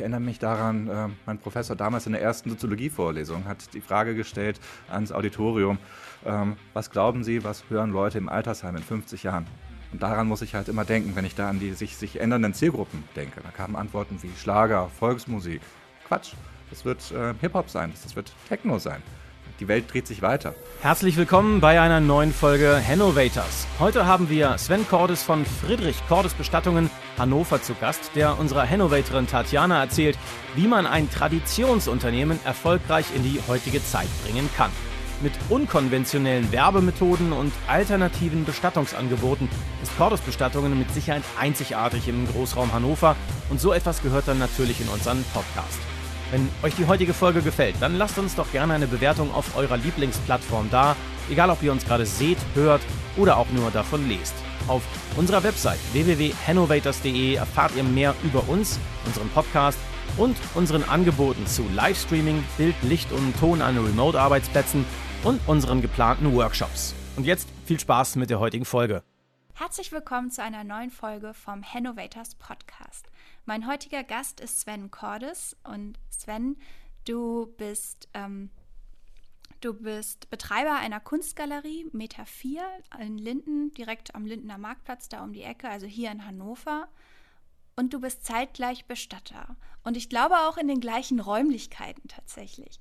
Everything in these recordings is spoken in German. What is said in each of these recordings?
Ich erinnere mich daran, äh, mein Professor damals in der ersten Soziologievorlesung hat die Frage gestellt ans Auditorium, ähm, was glauben Sie, was hören Leute im Altersheim in 50 Jahren? Und daran muss ich halt immer denken, wenn ich da an die sich, sich ändernden Zielgruppen denke. Da kamen Antworten wie Schlager, Volksmusik. Quatsch, das wird äh, Hip-Hop sein, das wird Techno sein. Die Welt dreht sich weiter. Herzlich willkommen bei einer neuen Folge Hannovators. Heute haben wir Sven Cordes von Friedrich Cordes Bestattungen Hannover zu Gast, der unserer Hannovatorin Tatjana erzählt, wie man ein Traditionsunternehmen erfolgreich in die heutige Zeit bringen kann. Mit unkonventionellen Werbemethoden und alternativen Bestattungsangeboten ist Cordes Bestattungen mit Sicherheit einzigartig im Großraum Hannover und so etwas gehört dann natürlich in unseren Podcast. Wenn euch die heutige Folge gefällt, dann lasst uns doch gerne eine Bewertung auf eurer Lieblingsplattform da, egal ob ihr uns gerade seht, hört oder auch nur davon lest. Auf unserer Website www.hannovators.de erfahrt ihr mehr über uns, unseren Podcast und unseren Angeboten zu Livestreaming, Bild, Licht und Ton an Remote-Arbeitsplätzen und unseren geplanten Workshops. Und jetzt viel Spaß mit der heutigen Folge. Herzlich willkommen zu einer neuen Folge vom Hannovators Podcast. Mein heutiger Gast ist Sven Cordes und Sven, du bist, ähm, du bist Betreiber einer Kunstgalerie Meta 4 in Linden, direkt am Lindener Marktplatz, da um die Ecke, also hier in Hannover. Und du bist zeitgleich Bestatter. Und ich glaube auch in den gleichen Räumlichkeiten tatsächlich.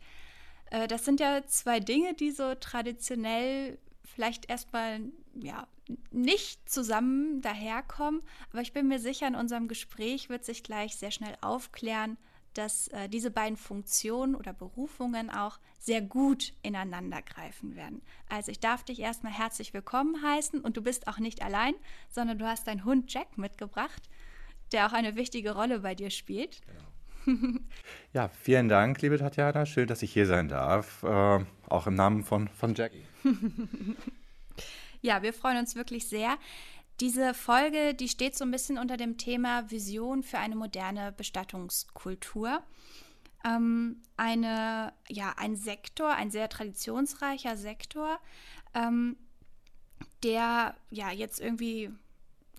Äh, das sind ja zwei Dinge, die so traditionell vielleicht erstmal ja, nicht zusammen daherkommen. Aber ich bin mir sicher, in unserem Gespräch wird sich gleich sehr schnell aufklären, dass äh, diese beiden Funktionen oder Berufungen auch sehr gut ineinander greifen werden. Also ich darf dich erstmal herzlich willkommen heißen und du bist auch nicht allein, sondern du hast deinen Hund Jack mitgebracht, der auch eine wichtige Rolle bei dir spielt. Genau. ja, vielen Dank, liebe Tatjana. Schön, dass ich hier sein darf. Äh, auch im Namen von, von Jackie. Ja, wir freuen uns wirklich sehr. Diese Folge, die steht so ein bisschen unter dem Thema Vision für eine moderne Bestattungskultur. Ähm, eine, ja, ein Sektor, ein sehr traditionsreicher Sektor, ähm, der ja jetzt irgendwie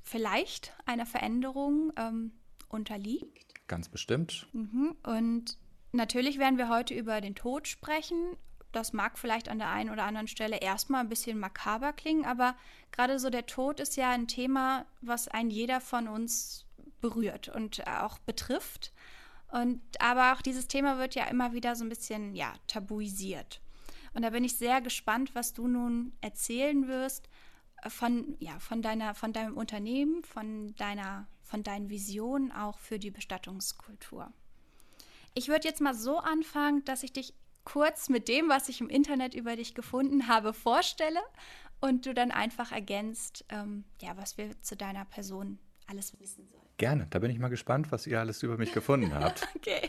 vielleicht einer Veränderung ähm, unterliegt. Ganz bestimmt. Mhm. Und natürlich werden wir heute über den Tod sprechen, das mag vielleicht an der einen oder anderen Stelle erstmal ein bisschen makaber klingen, aber gerade so der Tod ist ja ein Thema, was ein jeder von uns berührt und auch betrifft. Und aber auch dieses Thema wird ja immer wieder so ein bisschen ja tabuisiert. Und da bin ich sehr gespannt, was du nun erzählen wirst von ja von deiner von deinem Unternehmen, von deiner von deinen Visionen auch für die Bestattungskultur. Ich würde jetzt mal so anfangen, dass ich dich kurz mit dem, was ich im Internet über dich gefunden habe, vorstelle und du dann einfach ergänzt, ähm, ja, was wir zu deiner Person alles wissen sollen. Gerne, da bin ich mal gespannt, was ihr alles über mich gefunden habt. okay,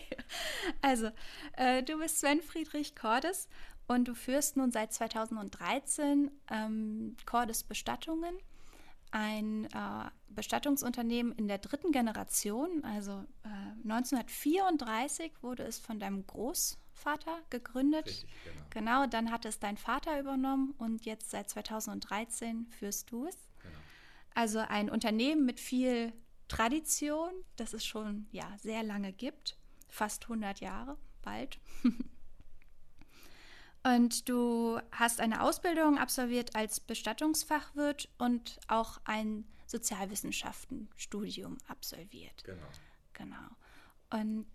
also äh, du bist Sven Friedrich Cordes und du führst nun seit 2013 ähm, Cordes Bestattungen, ein äh, Bestattungsunternehmen in der dritten Generation. Also äh, 1934 wurde es von deinem Groß Vater gegründet. Richtig, genau. genau, dann hat es dein Vater übernommen und jetzt seit 2013 führst du es. Genau. Also ein Unternehmen mit viel Tradition, das es schon ja, sehr lange gibt, fast 100 Jahre, bald. und du hast eine Ausbildung absolviert als Bestattungsfachwirt und auch ein Sozialwissenschaftenstudium absolviert. Genau. Genau. Und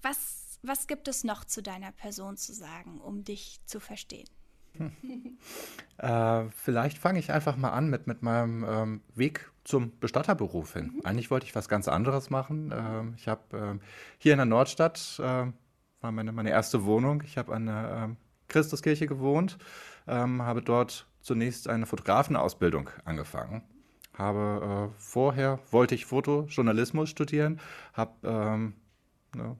was was gibt es noch zu deiner Person zu sagen, um dich zu verstehen? Hm. Äh, vielleicht fange ich einfach mal an mit, mit meinem ähm, Weg zum Bestatterberuf hin. Mhm. Eigentlich wollte ich was ganz anderes machen. Ähm, ich habe ähm, hier in der Nordstadt, äh, war meine, meine erste Wohnung. Ich habe an der ähm, Christuskirche gewohnt, ähm, habe dort zunächst eine Fotografenausbildung angefangen. Habe äh, vorher, wollte ich Fotojournalismus studieren, habe ähm, ne,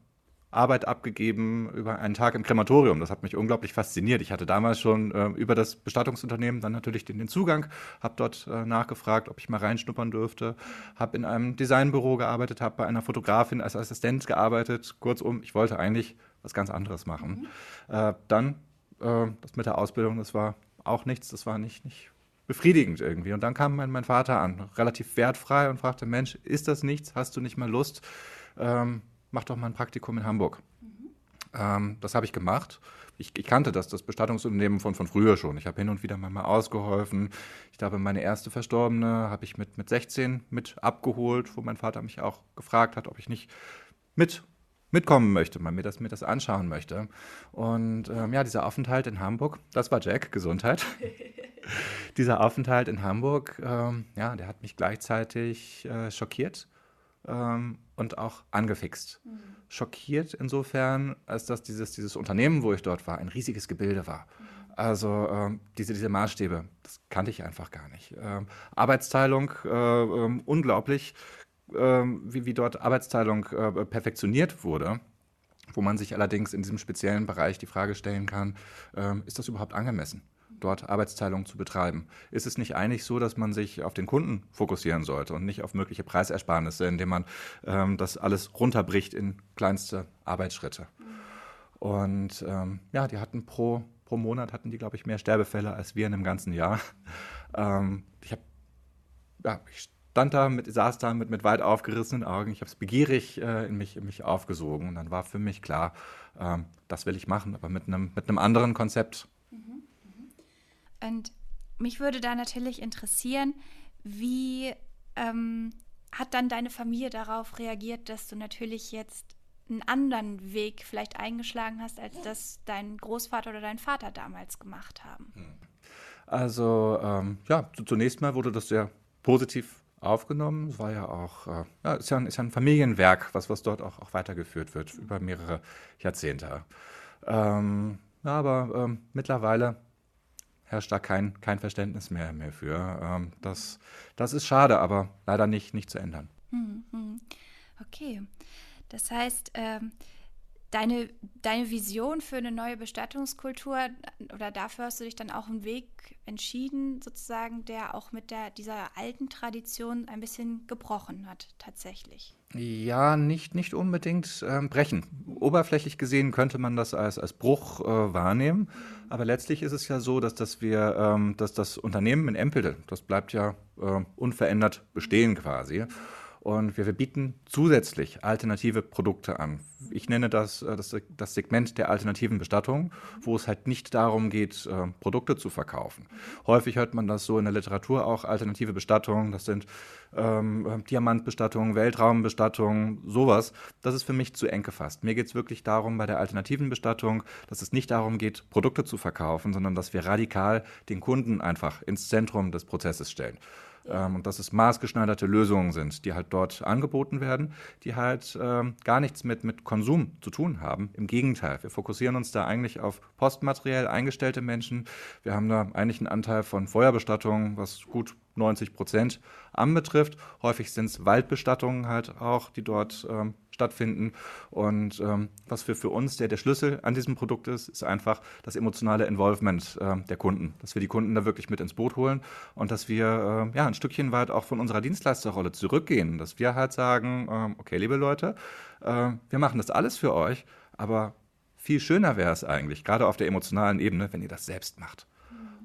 Arbeit abgegeben über einen Tag im Krematorium. Das hat mich unglaublich fasziniert. Ich hatte damals schon äh, über das Bestattungsunternehmen dann natürlich den, den Zugang, habe dort äh, nachgefragt, ob ich mal reinschnuppern dürfte, habe in einem Designbüro gearbeitet, habe bei einer Fotografin als Assistent gearbeitet. Kurzum, ich wollte eigentlich was ganz anderes machen. Mhm. Äh, dann äh, das mit der Ausbildung, das war auch nichts, das war nicht, nicht befriedigend irgendwie. Und dann kam mein, mein Vater an, relativ wertfrei und fragte, Mensch, ist das nichts? Hast du nicht mal Lust? Ähm, mach doch mal ein Praktikum in Hamburg. Ähm, das habe ich gemacht. Ich, ich, kannte das, das Bestattungsunternehmen von, von früher schon. Ich habe hin und wieder mal ausgeholfen. Ich glaube, meine erste Verstorbene habe ich mit, mit 16 mit abgeholt, wo mein Vater mich auch gefragt hat, ob ich nicht mit mitkommen möchte, mal mir das, mir das anschauen möchte. Und ähm, ja, dieser Aufenthalt in Hamburg, das war Jack, Gesundheit. dieser Aufenthalt in Hamburg, ähm, ja, der hat mich gleichzeitig äh, schockiert ähm, und auch angefixt. Mhm. Schockiert insofern, als dass dieses, dieses Unternehmen, wo ich dort war, ein riesiges Gebilde war. Mhm. Also ähm, diese, diese Maßstäbe, das kannte ich einfach gar nicht. Ähm, Arbeitsteilung, äh, äh, unglaublich, äh, wie, wie dort Arbeitsteilung äh, perfektioniert wurde wo man sich allerdings in diesem speziellen Bereich die Frage stellen kann, ähm, ist das überhaupt angemessen? Dort Arbeitsteilung zu betreiben. Ist es nicht eigentlich so, dass man sich auf den Kunden fokussieren sollte und nicht auf mögliche Preisersparnisse, indem man ähm, das alles runterbricht in kleinste Arbeitsschritte? Und ähm, ja, die hatten pro, pro Monat hatten die, glaube ich, mehr Sterbefälle als wir in einem ganzen Jahr. Ähm, ich habe ja, ich stand da, mit, saß da mit, mit weit aufgerissenen Augen. Ich habe es begierig äh, in, mich, in mich aufgesogen. Und dann war für mich klar, ähm, das will ich machen, aber mit einem, mit einem anderen Konzept. Und mich würde da natürlich interessieren, wie ähm, hat dann deine Familie darauf reagiert, dass du natürlich jetzt einen anderen Weg vielleicht eingeschlagen hast, als das dein Großvater oder dein Vater damals gemacht haben? Hm. Also ähm, ja, zunächst mal wurde das sehr positiv aufgenommen. Es war ja auch, äh, ja, ist ja, ein, ist ja ein Familienwerk, was, was dort auch, auch weitergeführt wird über mehrere Jahrzehnte. Ähm, aber ähm, mittlerweile herrscht da kein, kein Verständnis mehr, mehr für. Ähm, das, das ist schade, aber leider nicht, nicht zu ändern. Hm, hm. Okay. Das heißt, ähm, deine, deine Vision für eine neue Bestattungskultur oder dafür hast du dich dann auch einen Weg entschieden, sozusagen, der auch mit der, dieser alten Tradition ein bisschen gebrochen hat, tatsächlich. Ja, nicht, nicht unbedingt ähm, brechen. Oberflächlich gesehen könnte man das als, als Bruch äh, wahrnehmen, aber letztlich ist es ja so, dass, dass wir, ähm, dass das Unternehmen in Empelde, das bleibt ja äh, unverändert bestehen quasi. Und wir, wir bieten zusätzlich alternative Produkte an. Ich nenne das, äh, das, das Segment der alternativen Bestattung, wo es halt nicht darum geht, äh, Produkte zu verkaufen. Häufig hört man das so in der Literatur auch, alternative Bestattung, das sind ähm, Diamantbestattung, Weltraumbestattung, sowas. Das ist für mich zu eng gefasst. Mir geht es wirklich darum, bei der alternativen Bestattung, dass es nicht darum geht, Produkte zu verkaufen, sondern dass wir radikal den Kunden einfach ins Zentrum des Prozesses stellen. Ähm, und dass es maßgeschneiderte Lösungen sind, die halt dort angeboten werden, die halt ähm, gar nichts mit, mit Konsum zu tun haben. Im Gegenteil, wir fokussieren uns da eigentlich auf postmateriell eingestellte Menschen. Wir haben da eigentlich einen Anteil von Feuerbestattungen, was gut 90 Prozent anbetrifft. Häufig sind es Waldbestattungen halt auch, die dort ähm, stattfinden. Und ähm, was für, für uns der, der Schlüssel an diesem Produkt ist, ist einfach das emotionale Involvement äh, der Kunden. Dass wir die Kunden da wirklich mit ins Boot holen und dass wir äh, ja, ein Stückchen weit auch von unserer Dienstleisterrolle zurückgehen. Dass wir halt sagen, äh, okay, liebe Leute, äh, wir machen das alles für euch, aber viel schöner wäre es eigentlich, gerade auf der emotionalen Ebene, wenn ihr das selbst macht.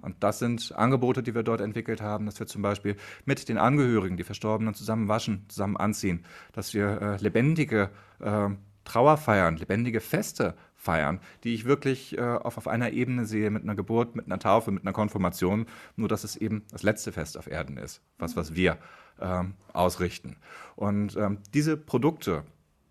Und das sind Angebote, die wir dort entwickelt haben, dass wir zum Beispiel mit den Angehörigen, die Verstorbenen, zusammen waschen, zusammen anziehen, dass wir äh, lebendige äh, Trauer feiern, lebendige Feste feiern, die ich wirklich äh, auf, auf einer Ebene sehe, mit einer Geburt, mit einer Taufe, mit einer Konfirmation, nur dass es eben das letzte Fest auf Erden ist, was, was wir ähm, ausrichten. Und ähm, diese Produkte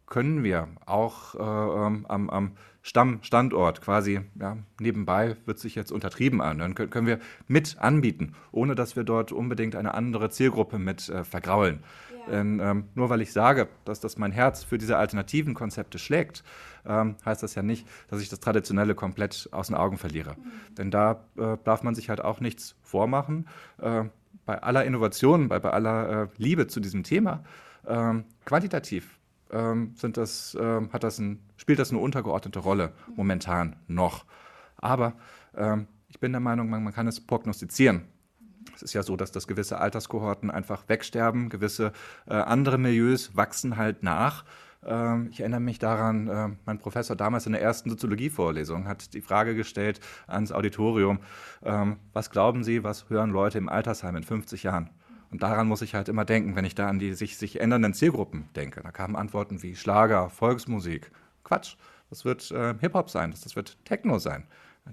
können wir auch äh, ähm, am, am Stammstandort quasi ja, nebenbei, wird sich jetzt untertrieben anhören, können, können wir mit anbieten, ohne dass wir dort unbedingt eine andere Zielgruppe mit äh, vergraulen. Ja. Denn, ähm, nur weil ich sage, dass das mein Herz für diese alternativen Konzepte schlägt, ähm, heißt das ja nicht, dass ich das Traditionelle komplett aus den Augen verliere. Mhm. Denn da äh, darf man sich halt auch nichts vormachen. Äh, bei aller Innovation, bei, bei aller äh, Liebe zu diesem Thema, ähm, quantitativ ähm, sind das, ähm, hat das ein, spielt das eine untergeordnete Rolle momentan noch. Aber ähm, ich bin der Meinung, man, man kann es prognostizieren. Es ist ja so, dass das gewisse Alterskohorten einfach wegsterben, gewisse äh, andere Milieus wachsen halt nach. Ähm, ich erinnere mich daran, äh, mein Professor damals in der ersten Soziologievorlesung hat die Frage gestellt ans Auditorium, ähm, was glauben Sie, was hören Leute im Altersheim in 50 Jahren? Und daran muss ich halt immer denken, wenn ich da an die sich, sich ändernden Zielgruppen denke. Da kamen Antworten wie Schlager, Volksmusik. Quatsch, das wird äh, Hip-Hop sein, das, das wird Techno sein.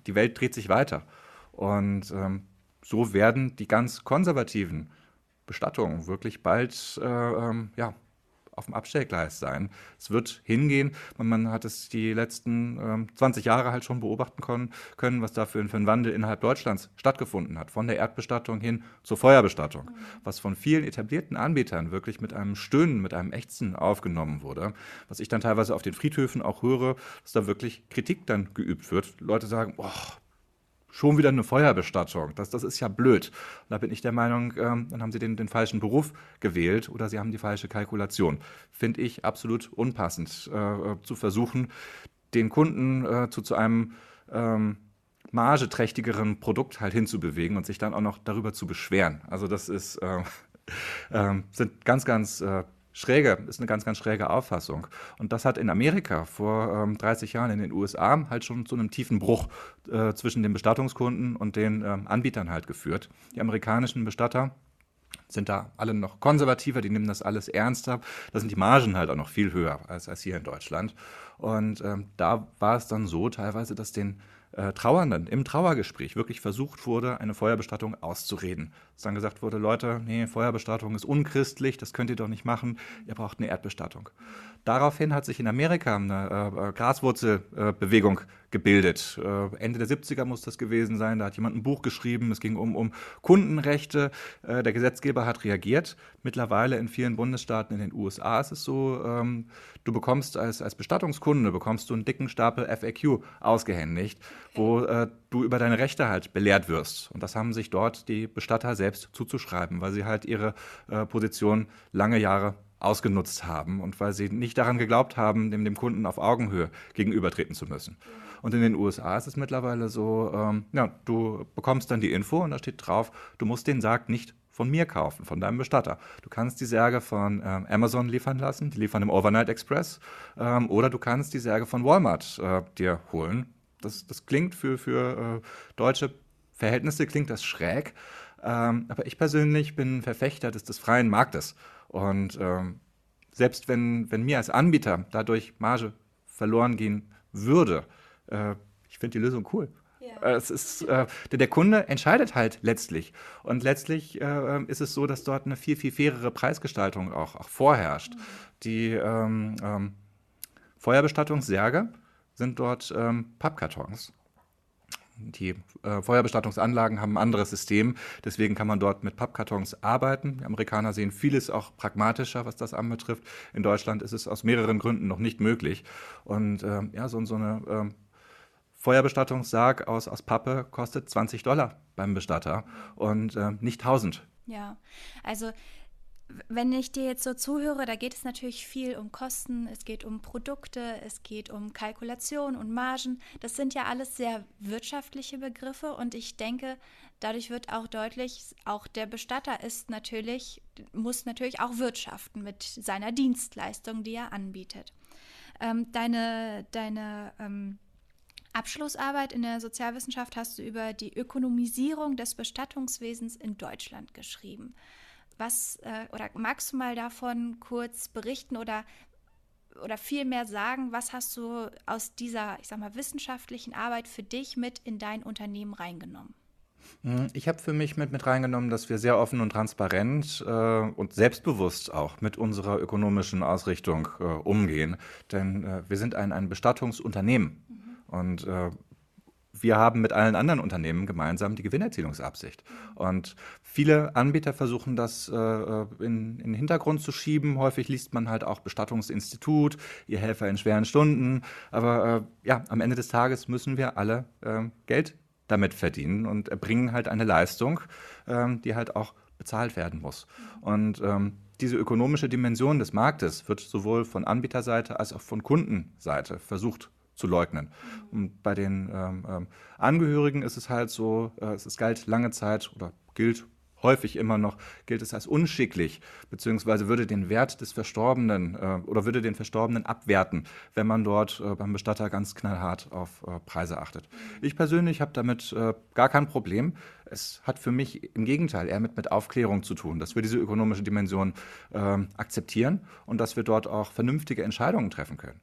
Die Welt dreht sich weiter. Und ähm, so werden die ganz konservativen Bestattungen wirklich bald äh, ähm, ja, auf dem Abstellgleis sein. Es wird hingehen, man, man hat es die letzten ähm, 20 Jahre halt schon beobachten können, können was da für, ein Wandel innerhalb Deutschlands stattgefunden hat. Von der Erdbestattung hin zur Feuerbestattung. Was von vielen etablierten Anbietern wirklich mit einem Stöhnen, mit einem Ächzen aufgenommen wurde. Was ich dann teilweise auf den Friedhöfen auch höre, dass da wirklich Kritik dann geübt wird. Leute sagen, boah, schon wieder eine Feuerbestattung. Das, das ist ja blöd. Und da bin ich der Meinung, ähm, dann haben sie den, den falschen Beruf gewählt oder sie haben die falsche Kalkulation. Finde ich absolut unpassend, äh, äh, zu versuchen, den Kunden äh, zu, zu einem ähm, margeträchtigeren Produkt halt hinzubewegen und sich dann auch noch darüber zu beschweren. Also das ist, äh, ähm, sind ganz, ganz äh, schräge, ist eine ganz, ganz schräge Auffassung. Und das hat in Amerika vor ähm, 30 Jahren in den USA halt schon zu einem tiefen Bruch äh, zwischen den Bestattungskunden und den ähm, Anbietern halt geführt. Die amerikanischen Bestatter sind da alle noch konservativer, die nehmen das alles ernster. Da sind die Margen halt auch noch viel höher als, als hier in Deutschland. Und ähm, da war es dann so teilweise, dass den äh, Trauernden im Trauergespräch wirklich versucht wurde, eine Feuerbestattung auszureden. Dass dann gesagt wurde, Leute, nee, Feuerbestattung ist unchristlich, das könnt ihr doch nicht machen, ihr braucht eine Erdbestattung. Daraufhin hat sich in Amerika eine äh, Graswurzelbewegung äh, gebildet. Äh, Ende der 70er muss das gewesen sein. Da hat jemand ein Buch geschrieben. Es ging um, um Kundenrechte. Äh, der Gesetzgeber hat reagiert. Mittlerweile in vielen Bundesstaaten in den USA ist es so, ähm, du bekommst als, als Bestattungskunde bekommst du einen dicken Stapel FAQ ausgehändigt, wo äh, du über deine Rechte halt belehrt wirst. Und das haben sich dort die Bestatter selbst zuzuschreiben, weil sie halt ihre äh, Position lange Jahre ausgenutzt haben und weil sie nicht daran geglaubt haben, dem, dem Kunden auf Augenhöhe gegenübertreten zu müssen. Und in den USA ist es mittlerweile so, ähm, ja, du bekommst dann die Info und da steht drauf, du musst den Sarg nicht von mir kaufen, von deinem Bestatter. Du kannst die Särge von ähm, Amazon liefern lassen, die liefern im Overnight Express, ähm, oder du kannst die Särge von Walmart äh, dir holen. Das, das klingt für, für äh, deutsche Verhältnisse klingt das schräg, ähm, aber ich persönlich bin Verfechter des, des freien Marktes. Und ähm, selbst wenn, wenn mir als Anbieter dadurch Marge verloren gehen würde, äh, ich finde die Lösung cool. Ja. Äh, es ist, äh, der, der, Kunde entscheidet halt letztlich. Und letztlich äh, ist es so, dass dort eine viel, viel fairere Preisgestaltung auch, auch vorherrscht. Mhm. Die ähm, ähm, Feuerbestattungssärge sind dort ähm, Pappkartons die äh, Feuerbestattungsanlagen haben ein anderes System, deswegen kann man dort mit Pappkartons arbeiten. Die Amerikaner sehen vieles auch pragmatischer, was das anbetrifft. In Deutschland ist es aus mehreren Gründen noch nicht möglich. Und äh, ja, so, so eine äh, Feuerbestattungssarg aus, aus Pappe kostet 20 Dollar beim Bestatter und äh, nicht 1000. Ja, also wenn ich dir jetzt so zuhöre, da geht es natürlich viel um Kosten, es geht um Produkte, es geht um Kalkulation und Margen. Das sind ja alles sehr wirtschaftliche Begriffe und ich denke, dadurch wird auch deutlich, auch der Bestatter ist natürlich, muss natürlich auch wirtschaften mit seiner Dienstleistung, die er anbietet. Ähm, deine deine ähm, Abschlussarbeit in der Sozialwissenschaft hast du über die Ökonomisierung des Bestattungswesens in Deutschland geschrieben. Was äh, oder magst du mal davon kurz berichten oder oder viel mehr sagen, was hast du aus dieser, ich sag mal, wissenschaftlichen Arbeit für dich mit in dein Unternehmen reingenommen? Hm, ich habe für mich mit, mit reingenommen, dass wir sehr offen und transparent äh, und selbstbewusst auch mit unserer ökonomischen Ausrichtung äh, umgehen. Denn äh, wir sind ein, ein Bestattungsunternehmen. Mhm. Und äh, wir haben mit allen anderen Unternehmen gemeinsam die Gewinnerzielungsabsicht. Und viele Anbieter versuchen das äh, in, in, den Hintergrund zu schieben. Häufig liest man halt auch Bestattungsinstitut, ihr Helfer in schweren Stunden. Aber äh, ja, am Ende des Tages müssen wir alle äh, Geld damit verdienen und erbringen halt eine Leistung, ähm, die halt auch bezahlt werden muss. Und ähm, diese ökonomische Dimension des Marktes wird sowohl von Anbieterseite als auch von Kundenseite versucht zu leugnen. Und bei den ähm, ähm, Angehörigen ist es halt so, äh, es galt lange Zeit oder gilt häufig immer noch gilt es als unschicklich, beziehungsweise würde den Wert des Verstorbenen äh, oder würde den Verstorbenen abwerten, wenn man dort äh, beim Bestatter ganz knallhart auf äh, Preise achtet. Ich persönlich habe damit äh, gar kein Problem. Es hat für mich im Gegenteil eher mit, mit Aufklärung zu tun, dass wir diese ökonomische Dimension ähm, akzeptieren und dass wir dort auch vernünftige Entscheidungen treffen können.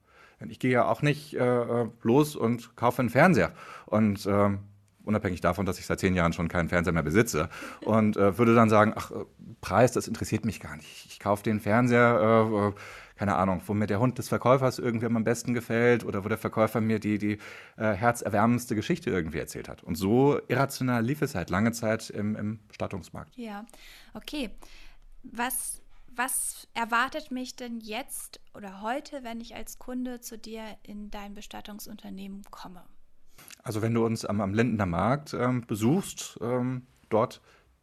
Ich gehe ja auch nicht äh, los und kaufe einen Fernseher und ähm, unabhängig davon, dass ich seit zehn Jahren schon keinen Fernseher mehr besitze. Und äh, würde dann sagen, ach, äh, Preis, das interessiert mich gar nicht. Ich kaufe den Fernseher, äh, äh, keine Ahnung, wo mir der Hund des Verkäufers irgendwie am besten gefällt oder wo der Verkäufer mir die, die äh, herzerwärmendste Geschichte irgendwie erzählt hat. Und so irrational lief es halt lange Zeit im, im Bestattungsmarkt. Ja, okay. Was was erwartet mich denn jetzt oder heute, wenn ich als Kunde zu dir in dein Bestattungsunternehmen komme? Also wenn du uns am, am Lindener Markt ähm, besuchst, ähm, dort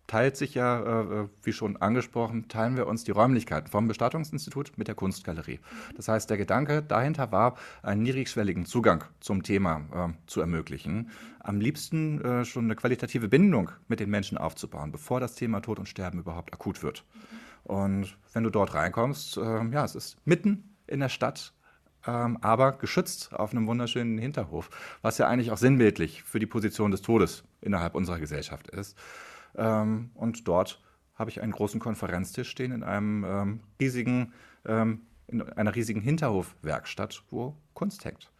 teilt sich ja, äh, äh, wie schon angesprochen, teilen wir uns die Räumlichkeiten vom Bestattungsinstitut mit der Kunstgalerie. Das heißt, der Gedanke dahinter war, einen niedrigschwelligen Zugang zum Thema äh, zu ermöglichen. Am liebsten äh, schon eine qualitative Bindung mit den Menschen aufzubauen, bevor das Thema Tod und Sterben überhaupt akut wird. Und wenn du dort reinkommst, äh, ja, es ist mitten in der Stadt, ähm, aber geschützt auf einem wunderschönen Hinterhof, was ja eigentlich auch sinnbildlich für die Position des Todes innerhalb unserer Gesellschaft ist. Ähm, und dort habe ich einen großen Konferenztisch stehen in einem ähm, riesigen, ähm, in einer riesigen Hinterhofwerkstatt, wo Kunst hängt.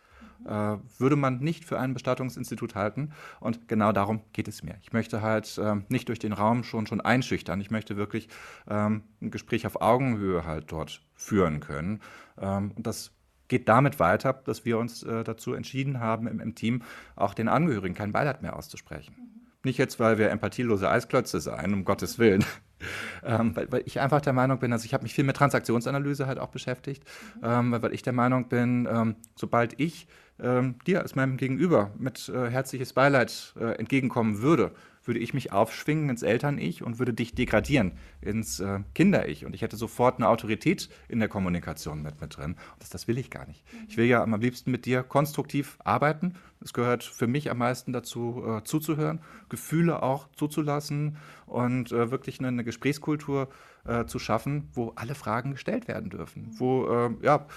Äh, würde man nicht für ein Bestattungsinstitut halten. Und genau darum geht es mir. Ich möchte halt ähm, nicht durch den Raum schon, schon einschüchtern. Ich möchte wirklich ähm, ein Gespräch auf Augenhöhe halt dort führen können. Ähm, und das geht damit weiter, dass wir uns äh, dazu entschieden haben, im, im, Team auch den Angehörigen kein Beileid mehr auszusprechen. Nicht jetzt, weil wir empathielose Eisklötze seien, um Gottes Willen, ähm, weil, weil, ich einfach der Meinung bin, also ich habe mich viel mit Transaktionsanalyse halt auch beschäftigt, ähm, weil, weil, ich der Meinung bin, ähm, sobald ich ähm, dir als meinem Gegenüber mit äh, herzliches Beileid äh, entgegenkommen würde, würde ich mich aufschwingen ins Eltern-Ich und würde dich degradieren ins äh, Kinder-Ich. Und ich hätte sofort eine Autorität in der Kommunikation mit, mit drin. Und das, das will ich gar nicht. Ich will ja am liebsten mit dir konstruktiv arbeiten. Es gehört für mich am meisten dazu, äh, zuzuhören, Gefühle auch zuzulassen und äh, wirklich eine, eine Gesprächskultur äh, zu schaffen, wo alle Fragen gestellt werden dürfen. Wo, äh, ja,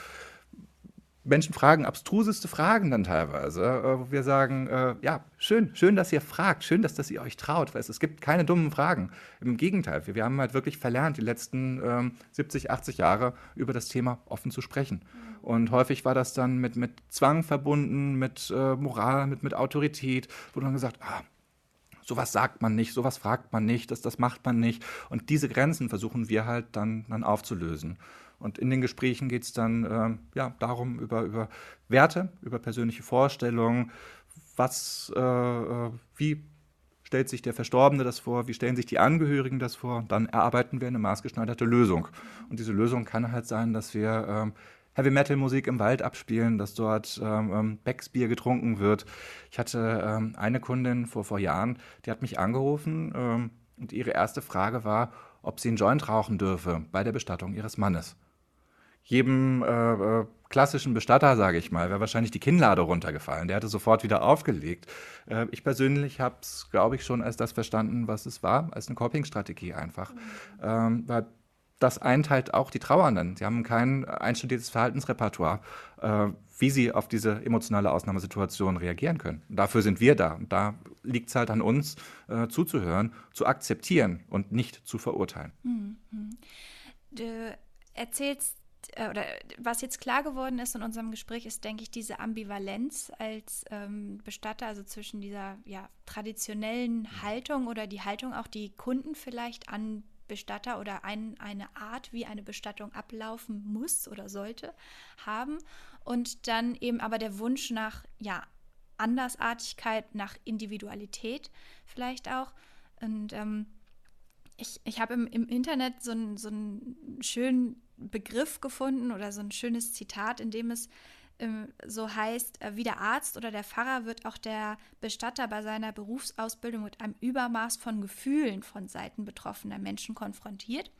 Menschen fragen abstruseste Fragen dann teilweise, äh, wo wir sagen, äh, ja, schön, schön, dass ihr fragt, schön, dass, dass ihr euch traut, weil es, es gibt keine dummen Fragen. Im Gegenteil, wir, wir haben halt wirklich verlernt, die letzten ähm, 70, 80 Jahre über das Thema offen zu sprechen. Und häufig war das dann mit, mit Zwang verbunden, mit äh, Moral, mit, mit Autorität, wo dann gesagt, ah, sowas sagt man nicht, sowas fragt man nicht, das, das macht man nicht. Und diese Grenzen versuchen wir halt dann, dann aufzulösen. Und in den Gesprächen geht es dann äh, ja, darum, über, über Werte, über persönliche Vorstellungen, was, äh, äh, wie stellt sich der Verstorbene das vor, wie stellen sich die Angehörigen das vor, und dann erarbeiten wir eine maßgeschneiderte Lösung. Und diese Lösung kann halt sein, dass wir ähm, Heavy Metal Musik im Wald abspielen, dass dort ähm, ähm Becksbier getrunken wird. Ich hatte ähm, eine Kundin vor, vor Jahren, die hat mich angerufen ähm, und ihre erste Frage war, ob sie einen Joint rauchen dürfe bei der Bestattung ihres Mannes jedem äh, äh, klassischen Bestatter, sage ich mal, wäre wahrscheinlich die Kinnlade runtergefallen. Der hätte sofort wieder aufgelegt. Äh, ich persönlich habe es, glaube ich, schon als das verstanden, was es war, als eine Coping-Strategie einfach. Mhm. Ähm, weil das einteilt auch die Trauernden. Sie haben kein einstudiertes Verhaltensrepertoire, äh, wie sie auf diese emotionale Ausnahmesituation reagieren können. dafür sind wir da. Und da liegt es halt an uns, äh, zuzuhören, zu akzeptieren und nicht zu verurteilen. Mhm. Du erzählst äh, oder was jetzt klar geworden ist in unserem Gespräch, ist, denke ich, diese Ambivalenz als ähm, Bestatter, also zwischen dieser ja, traditionellen Haltung oder die Haltung auch, die Kunden vielleicht an Bestatter oder ein, eine Art, wie eine Bestattung ablaufen muss oder sollte, haben. Und dann eben aber der Wunsch nach ja, Andersartigkeit, nach Individualität vielleicht auch. Und ähm, ich, ich habe im, im Internet so einen so einen schönen Begriff gefunden oder so ein schönes Zitat, in dem es ähm, so heißt, äh, wie der Arzt oder der Pfarrer wird auch der Bestatter bei seiner Berufsausbildung mit einem Übermaß von Gefühlen von Seiten betroffener Menschen konfrontiert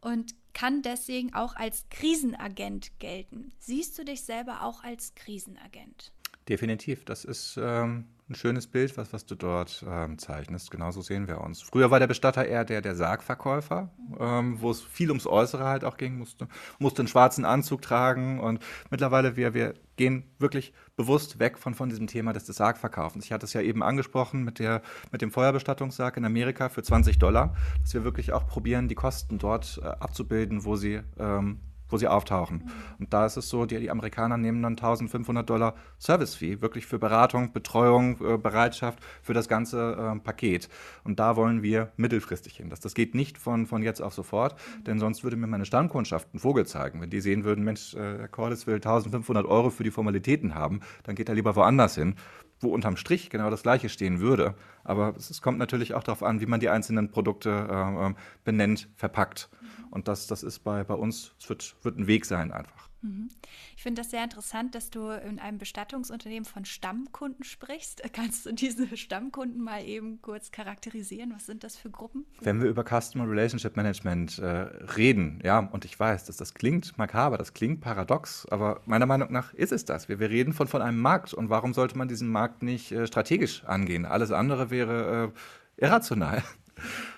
und kann deswegen auch als Krisenagent gelten. Siehst du dich selber auch als Krisenagent? Definitiv. Das ist ähm, ein schönes Bild, was, was du dort ähm, zeichnest. Genauso sehen wir uns. Früher war der Bestatter eher der, der Sargverkäufer, ähm, wo es viel ums Äußere halt auch ging, musste, musste einen schwarzen Anzug tragen und mittlerweile wir, wir gehen wirklich bewusst weg von, von diesem Thema des, Sargverkaufens. Ich hatte es ja eben angesprochen mit, der, mit dem Feuerbestattungssarg in Amerika für 20 Dollar, dass wir wirklich auch probieren, die Kosten dort äh, abzubilden, wo sie ähm, wo sie auftauchen. Und da ist es so, die, die Amerikaner nehmen dann 1500 Dollar Service-Fee, wirklich für Beratung, Betreuung, äh, Bereitschaft, für das ganze äh, Paket. Und da wollen wir mittelfristig hin. Das, das geht nicht von, von jetzt auf sofort, denn sonst würde mir meine Stammkundschaft einen Vogel zeigen. Wenn die sehen würden, Mensch, äh, Herr Cordes will 1500 Euro für die Formalitäten haben, dann geht er lieber woanders hin wo unterm Strich genau das Gleiche stehen würde. Aber es kommt natürlich auch darauf an, wie man die einzelnen Produkte äh, benennt, verpackt. Und das, das ist bei, bei uns, es wird, wird ein Weg sein einfach. Mhm. Ich finde das sehr interessant, dass du in einem Bestattungsunternehmen von Stammkunden sprichst. Kannst du diese Stammkunden mal eben kurz charakterisieren? Was sind das für Gruppen? Wenn wir über Customer Relationship Management äh, reden, ja, und ich weiß, dass das klingt makaber, das klingt paradox, aber meiner Meinung nach ist es das. Wir, wir reden von, von einem Markt und warum sollte man diesen Markt nicht äh, strategisch angehen? Alles andere wäre äh, irrational.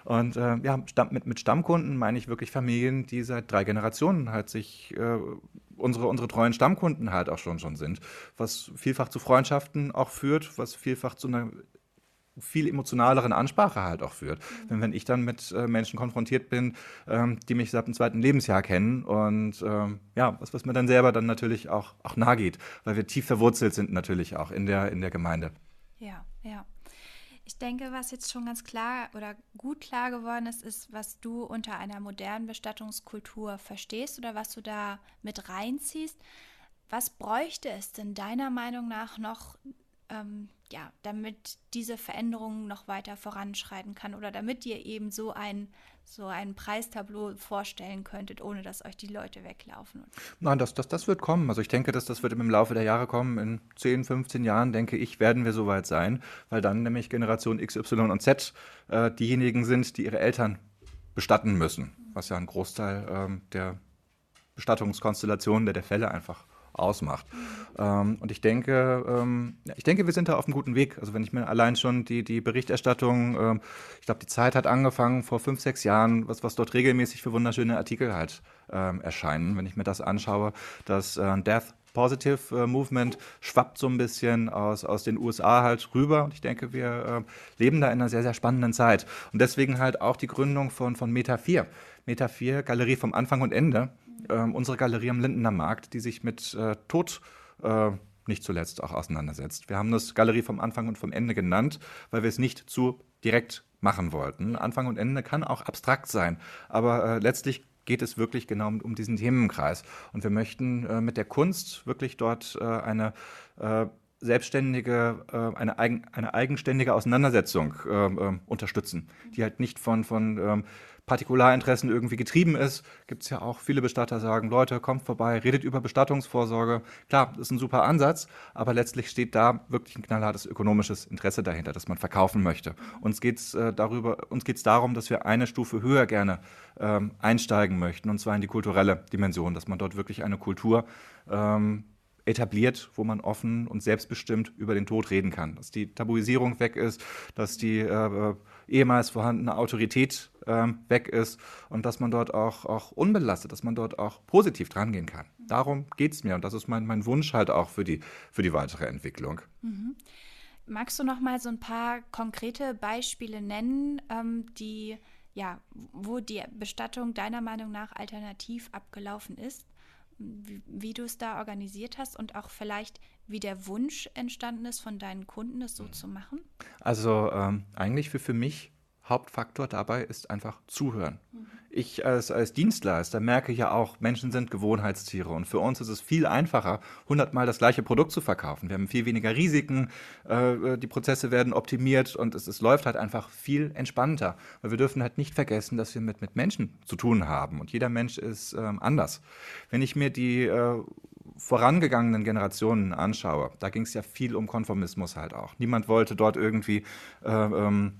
Und äh, ja, mit, mit Stammkunden meine ich wirklich Familien, die seit drei Generationen halt sich äh, unsere, unsere treuen Stammkunden halt auch schon, schon sind, was vielfach zu Freundschaften auch führt, was vielfach zu einer viel emotionaleren Ansprache halt auch führt. Mhm. Wenn, wenn ich dann mit äh, Menschen konfrontiert bin, ähm, die mich seit dem zweiten Lebensjahr kennen und ähm, ja, was, was mir dann selber dann natürlich auch, auch nahe geht, weil wir tief verwurzelt sind natürlich auch in der, in der Gemeinde. Ja, ja. Ich denke, was jetzt schon ganz klar oder gut klar geworden ist, ist, was du unter einer modernen Bestattungskultur verstehst oder was du da mit reinziehst. Was bräuchte es denn deiner Meinung nach noch, ähm, ja, damit diese Veränderung noch weiter voranschreiten kann oder damit ihr eben so ein so ein Preistableau vorstellen könntet, ohne dass euch die Leute weglaufen? Nein, das, das, das wird kommen. Also ich denke, dass das wird im Laufe der Jahre kommen. In 10, 15 Jahren, denke ich, werden wir soweit sein, weil dann nämlich Generation X, Y und Z äh, diejenigen sind, die ihre Eltern bestatten müssen, was ja ein Großteil ähm, der Bestattungskonstellationen, der, der Fälle einfach ausmacht. Ähm, und ich denke, ähm, ich denke, wir sind da auf einem guten Weg. Also wenn ich mir allein schon die, die Berichterstattung, ähm, ich glaube, die Zeit hat angefangen vor fünf, sechs Jahren, was, was dort regelmäßig für wunderschöne Artikel halt ähm, erscheinen. Wenn ich mir das anschaue, das äh, Death Positive äh, Movement schwappt so ein bisschen aus, aus den USA halt rüber. Und ich denke, wir äh, leben da in einer sehr, sehr spannenden Zeit. Und deswegen halt auch die Gründung von, von Meta 4. Meta 4, Galerie vom Anfang und Ende äh, unsere Galerie am Lindener Markt, die sich mit äh, Tod äh, nicht zuletzt auch auseinandersetzt. Wir haben das Galerie vom Anfang und vom Ende genannt, weil wir es nicht zu direkt machen wollten. Anfang und Ende kann auch abstrakt sein, aber äh, letztlich geht es wirklich genau um, diesen Themenkreis. Und wir möchten äh, mit der Kunst wirklich dort äh, eine äh, selbstständige, äh, eine, eigen, eine eigenständige Auseinandersetzung äh, unterstützen, die halt nicht von, von ähm, Partikularinteressen irgendwie getrieben ist, gibt es ja auch viele Bestatter sagen, Leute, kommt vorbei, redet über Bestattungsvorsorge. Klar, das ist ein super Ansatz, aber letztlich steht da wirklich ein knallhartes ökonomisches Interesse dahinter, dass man verkaufen möchte. Uns geht es äh, darum, dass wir eine Stufe höher gerne ähm, einsteigen möchten, und zwar in die kulturelle Dimension, dass man dort wirklich eine Kultur ähm, etabliert, wo man offen und selbstbestimmt über den Tod reden kann. Dass die Tabuisierung weg ist, dass die äh, ehemals vorhandene Autorität ähm, weg ist und dass man dort auch, auch unbelastet, dass man dort auch positiv drangehen kann. Darum geht es mir und das ist mein, mein Wunsch halt auch für die, für die weitere Entwicklung. Mhm. Magst du noch mal so ein paar konkrete Beispiele nennen, ähm, die ja, wo die Bestattung deiner Meinung nach alternativ abgelaufen ist? wie, wie du es da organisiert hast und auch vielleicht, wie der Wunsch entstanden ist von deinen Kunden, es so mhm. zu machen? Also ähm, eigentlich für, für mich Hauptfaktor dabei ist einfach zuhören. Ich als, als Dienstleister merke ja auch, Menschen sind Gewohnheitstiere und für uns ist es viel einfacher, hundertmal das gleiche Produkt zu verkaufen. Wir haben viel weniger Risiken, äh, die Prozesse werden optimiert und es, es läuft halt einfach viel entspannter. Weil wir dürfen halt nicht vergessen, dass wir mit, mit Menschen zu tun haben und jeder Mensch ist ähm, anders. Wenn ich mir die äh, vorangegangenen Generationen anschaue, da ging es ja viel um Konformismus halt auch. Niemand wollte dort irgendwie äh, ähm,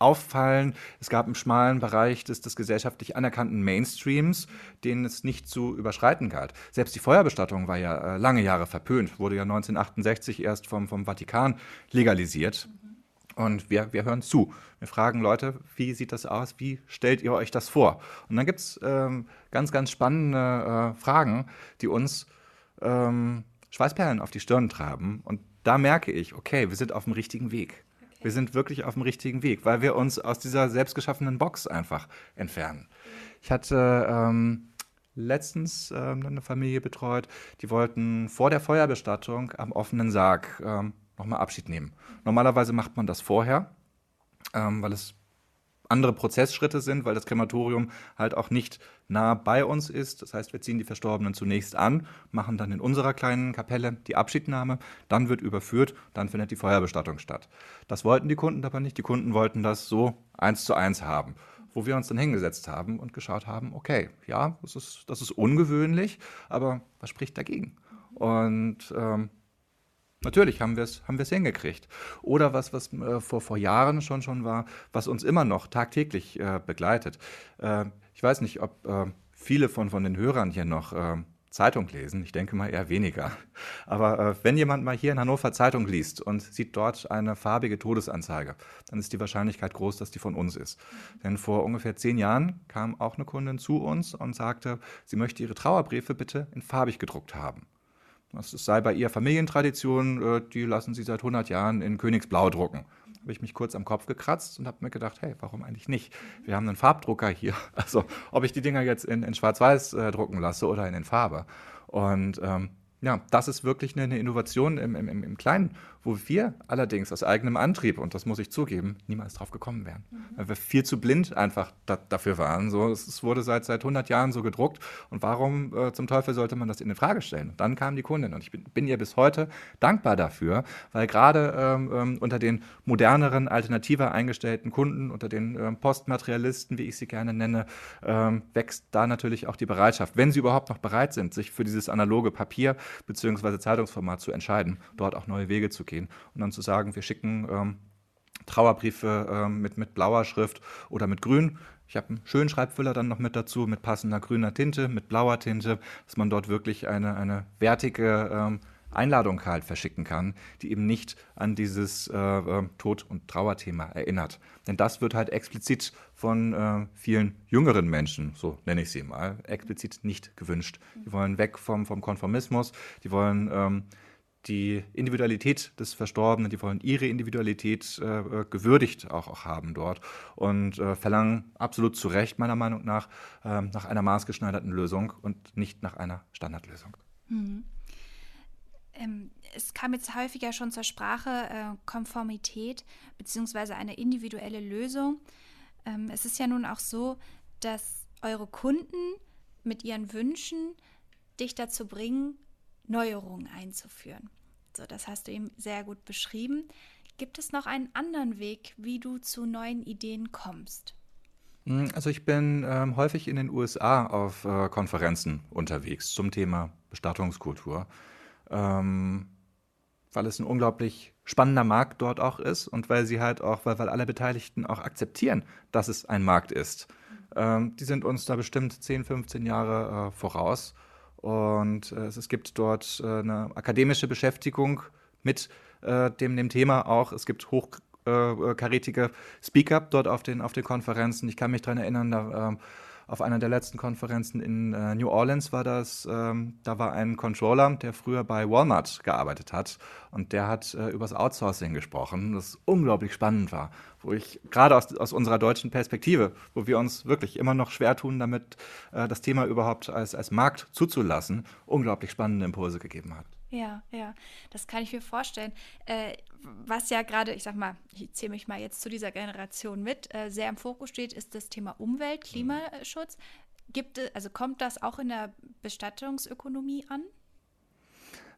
auffallen. Es gab einen schmalen Bereich des, des gesellschaftlich anerkannten Mainstreams, den es nicht zu überschreiten galt. Selbst die Feuerbestattung war ja äh, lange Jahre verpönt, wurde ja 1968 erst vom, vom Vatikan legalisiert. Und wir, wir hören zu. Wir fragen Leute, wie sieht das aus? Wie stellt ihr euch das vor? Und dann gibt es ähm, ganz, ganz spannende äh, Fragen, die uns ähm, Schweißperlen auf die Stirn treiben. Und da merke ich, okay, wir sind auf dem richtigen Weg. Wir sind wirklich auf dem richtigen Weg, weil wir uns aus dieser selbstgeschaffenen Box einfach entfernen. Ich hatte ähm, letztens ähm, eine Familie betreut, die wollten vor der Feuerbestattung am offenen Sarg ähm, nochmal Abschied nehmen. Normalerweise macht man das vorher, ähm, weil es andere Prozessschritte sind, weil das Krematorium halt auch nicht nah bei uns ist. Das heißt, wir ziehen die Verstorbenen zunächst an, machen dann in unserer kleinen Kapelle die Abschiednahme, dann wird überführt, dann findet die Feuerbestattung statt. Das wollten die Kunden aber nicht. Die Kunden wollten das so eins zu eins haben wo wir uns dann hingesetzt haben und geschaut haben, okay, ja, das ist, das ist ungewöhnlich, aber was spricht dagegen? Und ähm, Natürlich haben wir es haben hingekriegt. Oder was, was äh, vor, vor Jahren schon, schon war, was uns immer noch tagtäglich äh, begleitet. Äh, ich weiß nicht, ob äh, viele von, von den Hörern hier noch äh, Zeitung lesen. Ich denke mal eher weniger. Aber äh, wenn jemand mal hier in Hannover Zeitung liest und sieht dort eine farbige Todesanzeige, dann ist die Wahrscheinlichkeit groß, dass die von uns ist. Denn vor ungefähr zehn Jahren kam auch eine Kundin zu uns und sagte, sie möchte ihre Trauerbriefe bitte in farbig gedruckt haben. Das sei bei ihr Familientradition, äh, die lassen sie seit 100 Jahren in Königsblau drucken. Habe ich mich kurz am Kopf gekratzt und habe mir gedacht, hey, warum eigentlich nicht? Wir haben einen Farbdrucker hier. Also, ob ich die Dinger jetzt in, in Schwarz-Weiß äh, drucken lasse oder in, in Farbe. Und ähm, ja, das ist wirklich eine, Innovation im, im, im Kleinen, wo wir allerdings aus eigenem Antrieb, und das muss ich zugeben, niemals drauf gekommen wären. Mhm. Weil wir viel zu blind einfach da, dafür waren. So, es, wurde seit, seit 100 Jahren so gedruckt. Und warum äh, zum Teufel sollte man das in Frage stellen? Und dann kam die Kundin. Und ich bin, bin ihr bis heute dankbar dafür, weil gerade ähm, ähm, unter den moderneren, alternativer eingestellten Kunden, unter den ähm, Postmaterialisten, wie ich sie gerne nenne, ähm, wächst da natürlich auch die Bereitschaft, wenn sie überhaupt noch bereit sind, sich für dieses analoge Papier bzw. Zeitungsformat zu entscheiden, dort auch neue Wege zu gehen und dann zu sagen, wir schicken ähm, Trauerbriefe ähm, mit, mit blauer Schrift oder mit grün. Ich habe einen schönen Schreibfüller dann noch mit dazu, mit passender grüner Tinte, mit blauer Tinte, dass man dort wirklich eine, eine wertige ähm, Einladung halt verschicken kann, die eben nicht an dieses äh, äh, Tod- und Trauerthema erinnert. Denn das wird halt explizit von äh, vielen jüngeren Menschen, so nenne ich sie mal, explizit nicht gewünscht. Die wollen weg vom, vom Konformismus, die wollen ähm, die Individualität des Verstorbenen, die wollen ihre Individualität äh, äh, gewürdigt auch, auch haben dort und äh, verlangen absolut zu Recht meiner Meinung nach äh, nach einer maßgeschneiderten Lösung und nicht nach einer Standardlösung. Mhm. Ähm, es kam jetzt häufiger schon zur Sprache äh, Konformität beziehungsweise eine individuelle Lösung. Ähm, es ist ja nun auch so, dass eure Kunden mit ihren Wünschen dich dazu bringen, Neuerungen einzuführen. So, das hast du eben sehr gut beschrieben. Gibt es noch einen anderen Weg, wie du zu neuen Ideen kommst? Hm, also ich bin ähm, häufig in den USA auf äh, Konferenzen unterwegs zum Thema Bestattungskultur, ähm, weil es ein unglaublich spannender Markt dort auch ist und weil sie halt auch, weil, weil alle Beteiligten auch akzeptieren, dass es ein Markt ist. Ähm, die sind uns da bestimmt 10, 15 Jahre äh, voraus und äh, es gibt dort äh, eine akademische Beschäftigung mit äh, dem, dem Thema auch. Es gibt hochkarätige äh, Speaker dort auf den, auf den Konferenzen. Ich kann mich daran erinnern, da, ähm, auf einer der letzten Konferenzen in äh, New Orleans war das, ähm, da war ein Controller, der früher bei Walmart gearbeitet hat und der hat äh, über das Outsourcing gesprochen, das unglaublich spannend war, wo ich gerade aus, aus unserer deutschen Perspektive, wo wir uns wirklich immer noch schwer tun, damit äh, das Thema überhaupt als, als Markt zuzulassen, unglaublich spannende Impulse gegeben hat. Ja, ja, das kann ich mir vorstellen. Äh, was ja gerade, ich sag mal, ich zähle mich mal jetzt zu dieser Generation mit, äh, sehr im Fokus steht, ist das Thema Umwelt, Klimaschutz. Gibt es, also kommt das auch in der Bestattungsökonomie an?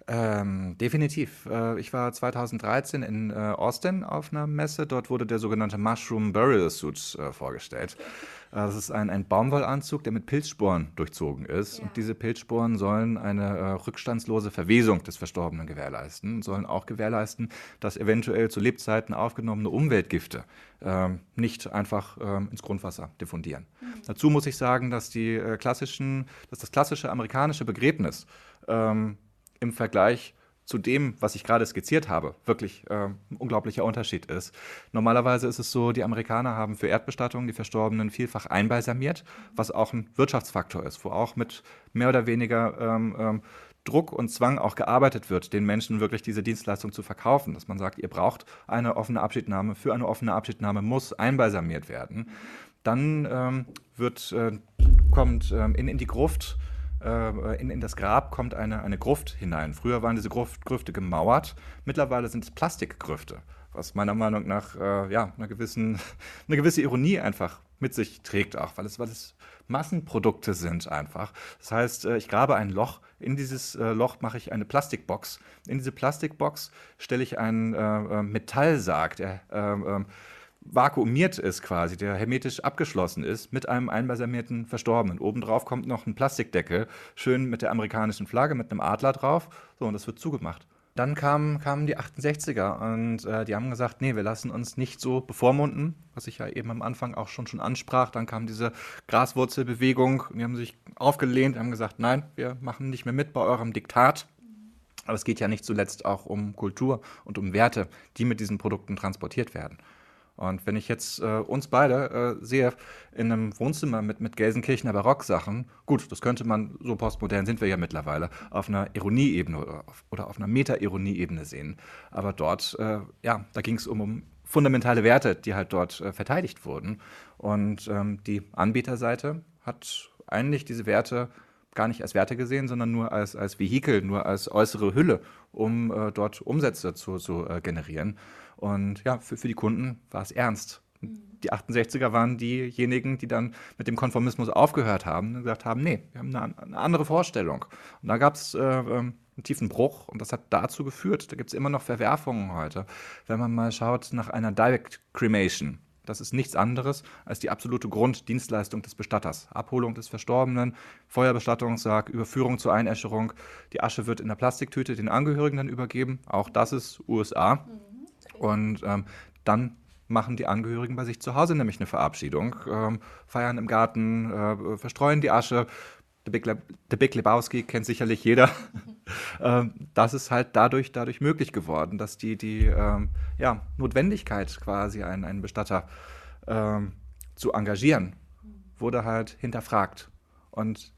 Ähm, definitiv. Äh, ich war 2013 in äh, Austin auf einer Messe. Dort wurde der sogenannte Mushroom Burial Suit äh, vorgestellt. Äh, das ist ein, ein Baumwollanzug, der mit Pilzsporen durchzogen ist. Ja. Und diese Pilzsporen sollen eine äh, rückstandslose Verwesung des Verstorbenen gewährleisten, sollen auch gewährleisten, dass eventuell zu Lebzeiten aufgenommene Umweltgifte ähm, nicht einfach ähm, ins Grundwasser diffundieren. Mhm. Dazu muss ich sagen, dass, die, äh, klassischen, dass das klassische amerikanische Begräbnis ähm, im Vergleich zu dem, was ich gerade skizziert habe, wirklich äh, ein unglaublicher Unterschied ist. Normalerweise ist es so, die Amerikaner haben für Erdbestattungen die Verstorbenen vielfach einbalsamiert, was auch ein Wirtschaftsfaktor ist, wo auch mit mehr oder weniger ähm, ähm, Druck und Zwang auch gearbeitet wird, den Menschen wirklich diese Dienstleistung zu verkaufen. Dass man sagt, ihr braucht eine offene Abschiednahme, für eine offene Abschiednahme muss einbalsamiert werden. Dann ähm, wird, äh, kommt ähm, in, in die Gruft äh, in, in das Grab kommt eine, eine Gruft hinein. Früher waren diese Gruft, Grüfte gemauert, mittlerweile sind es Plastikgrüfte, was meiner Meinung nach äh, ja, eine, gewissen, eine gewisse Ironie einfach mit sich trägt, auch weil es, weil es Massenprodukte sind einfach. Das heißt, äh, ich grabe ein Loch, in dieses äh, Loch mache ich eine Plastikbox. In diese Plastikbox stelle ich einen äh, Metallsarg, der ähm, vakuumiert ist quasi, der hermetisch abgeschlossen ist, mit einem einbalsamierten Verstorbenen. Obendrauf kommt noch ein Plastikdeckel, schön mit der amerikanischen Flagge, mit einem Adler drauf. So, und das wird zugemacht. Dann kamen, kamen die 68er und äh, die haben gesagt, nee, wir lassen uns nicht so bevormunden, was ich ja eben am Anfang auch schon, schon ansprach. Dann kam diese Graswurzelbewegung und die haben sich aufgelehnt, haben gesagt, nein, wir machen nicht mehr mit bei eurem Diktat. Aber es geht ja nicht zuletzt auch um Kultur und um Werte, die mit diesen Produkten transportiert werden. Und wenn ich jetzt äh, uns beide äh, sehe in einem Wohnzimmer mit, mit Gelsenkirchener Barocksachen, gut, das könnte man, so postmodern sind wir ja mittlerweile, auf einer Ironieebene oder auf, oder auf einer Meta-Ironie-Ebene sehen. Aber dort, äh, ja, da ging es um, um, fundamentale Werte, die halt dort äh, verteidigt wurden. Und ähm, die Anbieterseite hat eigentlich diese Werte gar nicht als Werte gesehen, sondern nur als, als Vehikel, nur als äußere Hülle, um äh, dort Umsätze zu, zu äh, generieren. Und ja, für, für die Kunden war es ernst. Die 68er waren diejenigen, die dann mit dem Konformismus aufgehört haben und gesagt haben, nee, wir haben eine, eine andere Vorstellung. Und da gab es äh, ähm, einen tiefen Bruch und das hat dazu geführt, da gibt es immer noch Verwerfungen heute. Wenn man mal schaut nach einer Direct Cremation, das ist nichts anderes als die absolute Grunddienstleistung des Bestatters. Abholung des Verstorbenen, Feuerbestattungssarg, Überführung zur Einäscherung. Die Asche wird in der Plastiktüte den Angehörigen dann übergeben. Auch das ist USA. Mhm. Und ähm, dann machen die Angehörigen bei sich zu Hause nämlich eine Verabschiedung, ähm, feiern im Garten, äh, verstreuen die Asche. Der Big, Le der Big Lebowski kennt sicherlich jeder. ähm, das ist halt dadurch, dadurch möglich geworden, dass die, die ähm, ja, Notwendigkeit quasi einen, einen Bestatter ähm, zu engagieren, wurde halt hinterfragt. Und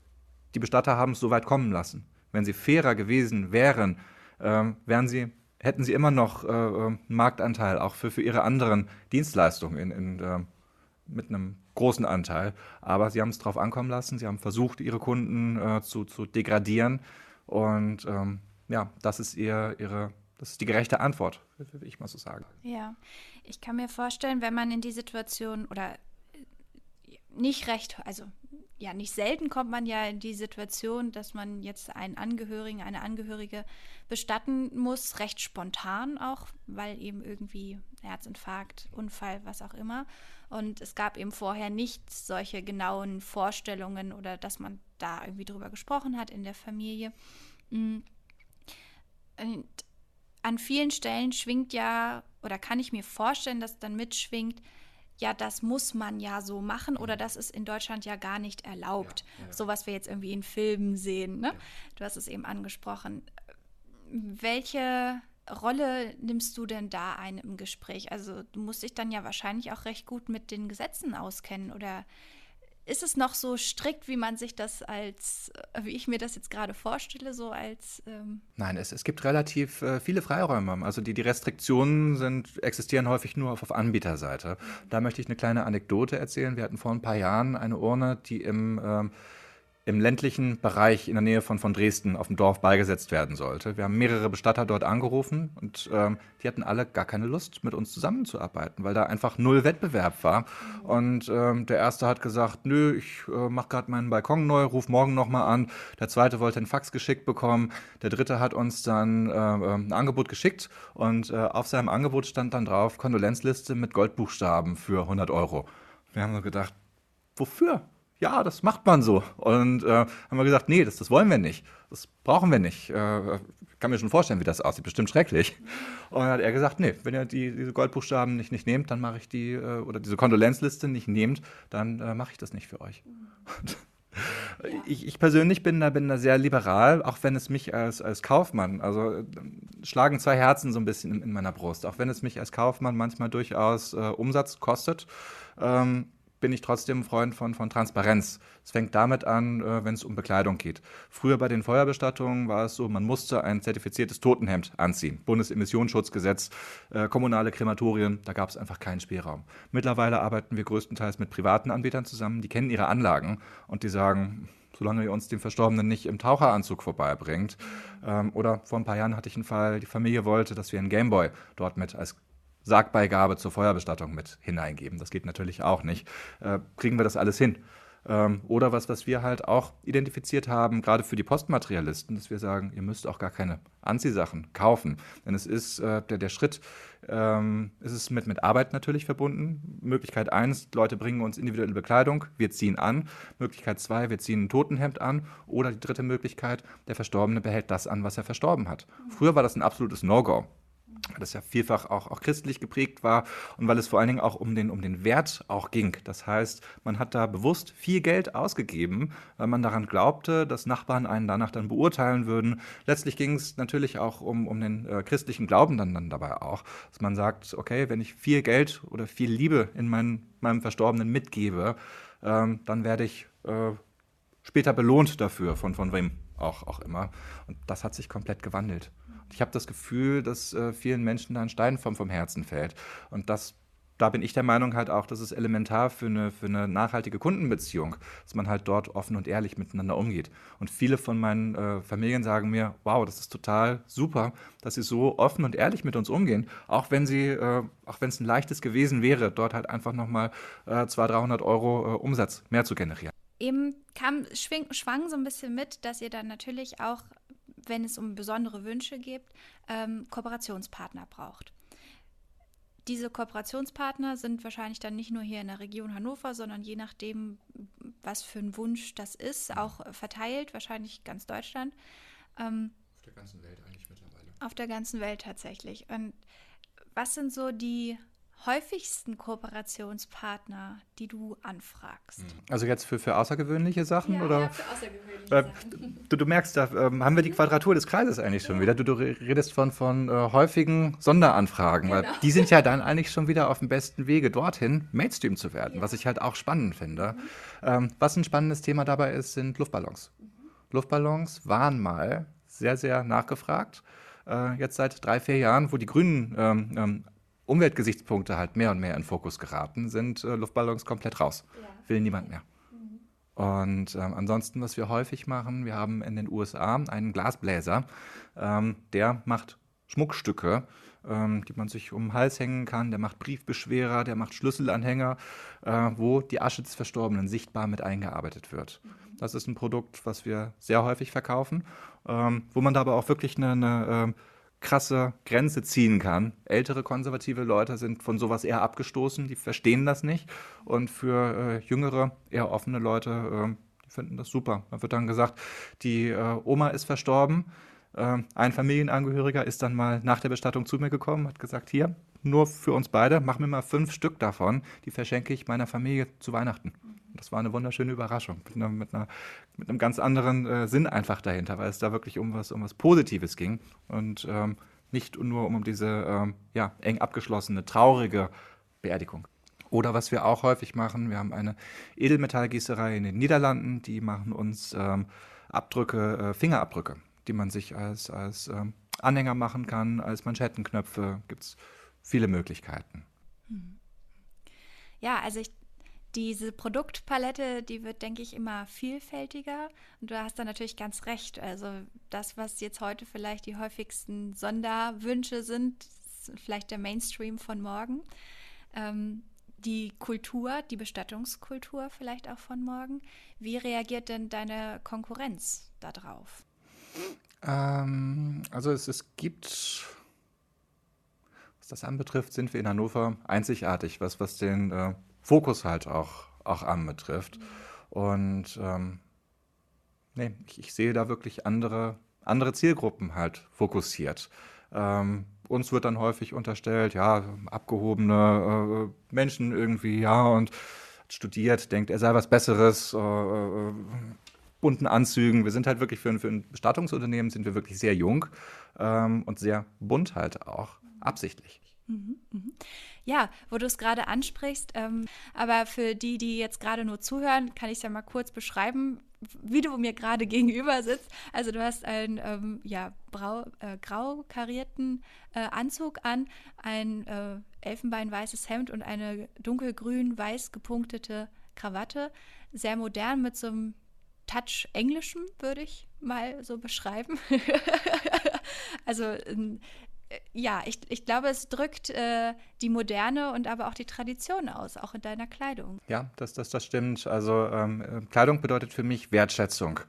die Bestatter haben es so weit kommen lassen. Wenn sie fairer gewesen wären, ähm, wären sie hätten sie immer noch äh, einen Marktanteil auch für, für ihre anderen Dienstleistungen in, in, äh, mit einem großen Anteil. Aber sie haben es drauf ankommen lassen, sie haben versucht, ihre Kunden äh, zu, zu degradieren. Und ähm, ja, das ist ihr, ihre, das ist die gerechte Antwort, würde ich mal so sagen. Ja, ich kann mir vorstellen, wenn man in die Situation oder nicht recht, also ja, nicht selten kommt man ja in die Situation, dass man jetzt einen Angehörigen, eine Angehörige bestatten muss, recht spontan auch, weil eben irgendwie Herzinfarkt, Unfall, was auch immer. Und es gab eben vorher nicht solche genauen Vorstellungen oder dass man da irgendwie drüber gesprochen hat in der Familie. Mm. Und an vielen Stellen schwingt ja, oder kann ich mir vorstellen, dass dann mitschwingt, ja, das muss man ja so machen oder das ist in Deutschland ja gar nicht erlaubt. Ja, ja. So was wir jetzt irgendwie in Filmen sehen. Ne? Ja. Du hast es eben angesprochen. Welche Rolle nimmst du denn da ein im Gespräch? Also du musst dich dann ja wahrscheinlich auch recht gut mit den Gesetzen auskennen oder ist es noch so strikt, wie man sich das als, wie ich mir das jetzt gerade vorstelle, so als. Ähm Nein, es, es gibt relativ äh, viele Freiräume. Also die, die Restriktionen sind, existieren häufig nur auf, auf Anbieterseite. Da möchte ich eine kleine Anekdote erzählen. Wir hatten vor ein paar Jahren eine Urne, die im ähm, im ländlichen Bereich in der Nähe von, von Dresden auf dem Dorf beigesetzt werden sollte. Wir haben mehrere Bestatter dort angerufen und ähm, die hatten alle gar keine Lust, mit uns zusammenzuarbeiten, weil da einfach null Wettbewerb war. Und ähm, der erste hat gesagt, nö, ich äh, mache gerade meinen Balkon neu, ruf morgen nochmal an. Der zweite wollte einen Fax geschickt bekommen. Der dritte hat uns dann äh, ähm, ein Angebot geschickt und äh, auf seinem Angebot stand dann drauf Kondolenzliste mit Goldbuchstaben für 100 Euro. Wir haben so gedacht, wofür? Ja, das macht man so. Und äh, haben wir gesagt, nee, das, das wollen wir nicht. Das brauchen wir nicht. Äh, kann mir schon vorstellen, wie das aussieht. Bestimmt schrecklich. Und dann hat er gesagt, nee, wenn ihr die, diese Goldbuchstaben nicht, nicht nehmt, dann mache ich die, äh, oder diese Kondolenzliste nicht nehmt, dann äh, mache ich das nicht für euch. Ich, ich, persönlich bin da, bin da sehr liberal, auch wenn es mich als, als Kaufmann, also äh, schlagen zwei Herzen so ein bisschen in, in meiner Brust, auch wenn es mich als Kaufmann manchmal durchaus äh, Umsatz kostet. Ähm, bin ich trotzdem ein Freund von, von Transparenz. Es fängt damit an, äh, wenn es um Bekleidung geht. Früher bei den Feuerbestattungen war es so, man musste ein zertifiziertes Totenhemd anziehen. Bundesemissionsschutzgesetz, äh, kommunale Krematorien, da gab es einfach keinen Spielraum. Mittlerweile arbeiten wir größtenteils mit privaten Anbietern zusammen, die kennen ihre Anlagen und die sagen, solange ihr uns den Verstorbenen nicht im Taucheranzug vorbeibringt. Ähm, oder vor ein paar Jahren hatte ich einen Fall, die Familie wollte, dass wir einen Gameboy dort mit als Sargbeigabe zur Feuerbestattung mit hineingeben. Das geht natürlich auch nicht. Äh, kriegen wir das alles hin? Ähm, oder was, was wir halt auch identifiziert haben, gerade für die Postmaterialisten, dass wir sagen, ihr müsst auch gar keine Anziehsachen kaufen. Denn es ist äh, der, der Schritt, ähm, es ist mit, mit Arbeit natürlich verbunden. Möglichkeit eins, Leute bringen uns individuelle Bekleidung, wir ziehen an. Möglichkeit zwei, wir ziehen ein Totenhemd an. Oder die dritte Möglichkeit, der Verstorbene behält das an, was er verstorben hat. Früher war das ein absolutes No-Go das ja vielfach auch, auch christlich geprägt war und weil es vor allen Dingen auch um den, um den Wert auch ging. Das heißt, man hat da bewusst viel Geld ausgegeben, weil man daran glaubte, dass Nachbarn einen danach dann beurteilen würden. Letztlich ging es natürlich auch um, um den äh, christlichen Glauben dann, dann dabei auch, dass man sagt, okay, wenn ich viel Geld oder viel Liebe in mein, meinem Verstorbenen mitgebe, ähm, dann werde ich äh, später belohnt dafür, von, von wem auch, auch immer. Und das hat sich komplett gewandelt ich habe das Gefühl, dass äh, vielen Menschen da ein Stein vom, vom Herzen fällt. Und das da bin ich der Meinung halt auch, dass es elementar für eine, für eine nachhaltige Kundenbeziehung, dass man halt dort offen und ehrlich miteinander umgeht. Und viele von meinen äh, Familien sagen mir, wow, das ist total super, dass sie so offen und ehrlich mit uns umgehen, auch wenn sie, äh, auch wenn es ein leichtes gewesen wäre, dort halt einfach nochmal äh, 200, 300 Euro äh, Umsatz mehr zu generieren. Eben kam, schwang so ein bisschen mit, dass ihr dann natürlich auch wenn es um besondere Wünsche geht, ähm, Kooperationspartner braucht. Diese Kooperationspartner sind wahrscheinlich dann nicht nur hier in der Region Hannover, sondern je nachdem, was für ein Wunsch das ist, auch verteilt, wahrscheinlich ganz Deutschland. Ähm, auf der ganzen Welt eigentlich mittlerweile. Auf der ganzen Welt tatsächlich. Und was sind so die häufigsten Kooperationspartner, die du anfragst? Hm. Also jetzt für, für außergewöhnliche Sachen? Ja, oder? Ja, für außergewöhnliche äh, Sachen. Du, du merkst, da ähm, haben wir die Quadratur des Kreises eigentlich schon ja. wieder. Du, du, redest von, von äh, häufigen Sonderanfragen, genau. weil die sind ja dann eigentlich schon wieder auf dem besten Wege dorthin, Mainstream zu werden, ja. was ich halt auch spannend finde. Mhm. Ähm, was ein spannendes Thema dabei ist, sind Luftballons. Mhm. Luftballons waren mal sehr, sehr nachgefragt. Äh, jetzt seit drei, vier Jahren, wo die Grünen ähm, ähm Umweltgesichtspunkte halt mehr und mehr in Fokus geraten, sind äh, Luftballons komplett raus. Ja. Will niemand mehr. Mhm. Und ähm, ansonsten, was wir häufig machen, wir haben in den USA einen Glasbläser, ähm, der macht Schmuckstücke, ähm, die man sich um den Hals hängen kann, der macht Briefbeschwerer, der macht Schlüsselanhänger, äh, wo die Asche des Verstorbenen sichtbar mit eingearbeitet wird. Mhm. Das ist ein Produkt, was wir sehr häufig verkaufen, ähm, wo man da aber auch wirklich eine, eine äh, krasse Grenze ziehen kann. Ältere konservative Leute sind von sowas eher abgestoßen, die verstehen das nicht. Und für äh, jüngere, eher offene Leute, äh, die finden das super. Da wird dann gesagt, die äh, Oma ist verstorben. Ähm, ein Familienangehöriger ist dann mal nach der Bestattung zu mir gekommen, hat gesagt, hier, nur für uns beide, mach mir mal fünf Stück davon, die verschenke ich meiner Familie zu Weihnachten. Das war eine wunderschöne Überraschung, mit, einer, mit, einer, mit einem ganz anderen äh, Sinn einfach dahinter, weil es da wirklich um was, um was Positives ging und ähm, nicht nur um diese ähm, ja, eng abgeschlossene, traurige Beerdigung. Oder was wir auch häufig machen, wir haben eine Edelmetallgießerei in den Niederlanden, die machen uns ähm, Abdrücke, äh, Fingerabdrücke, die man sich als, als ähm, Anhänger machen kann, als Manschettenknöpfe. Gibt es viele Möglichkeiten. Ja, also ich diese Produktpalette, die wird, denke ich, immer vielfältiger. Und du hast da natürlich ganz recht. Also das, was jetzt heute vielleicht die häufigsten Sonderwünsche sind, vielleicht der Mainstream von morgen. Ähm, die Kultur, die Bestattungskultur vielleicht auch von morgen. Wie reagiert denn deine Konkurrenz darauf? Ähm, also es, es gibt, was das anbetrifft, sind wir in Hannover einzigartig, was, was den äh, Fokus halt auch, auch anbetrifft. Und ähm, nee, ich, ich, sehe da wirklich andere, andere Zielgruppen halt fokussiert. Ähm, uns wird dann häufig unterstellt, ja, abgehobene äh, Menschen irgendwie, ja, und studiert, denkt, er sei was Besseres, äh, äh, bunten Anzügen. Wir sind halt wirklich für, für ein Bestattungsunternehmen sind wir wirklich sehr jung ähm, und sehr bunt halt auch, absichtlich. Mhm, mhm. Ja, wo du es gerade ansprichst, ähm, aber für die, die jetzt gerade nur zuhören, kann ich es ja mal kurz beschreiben, wie du mir gerade gegenüber sitzt. Also du hast einen ähm, ja, brau, äh, grau karierten äh, Anzug an, ein äh, elfenbeinweißes Hemd und eine dunkelgrün-weiß gepunktete Krawatte. Sehr modern mit so einem Touch Englischem, würde ich mal so beschreiben. also ja, ich, ich glaube, es drückt äh, die Moderne und aber auch die Tradition aus, auch in deiner Kleidung. Ja, das, das, das stimmt. Also ähm, Kleidung bedeutet für mich Wertschätzung.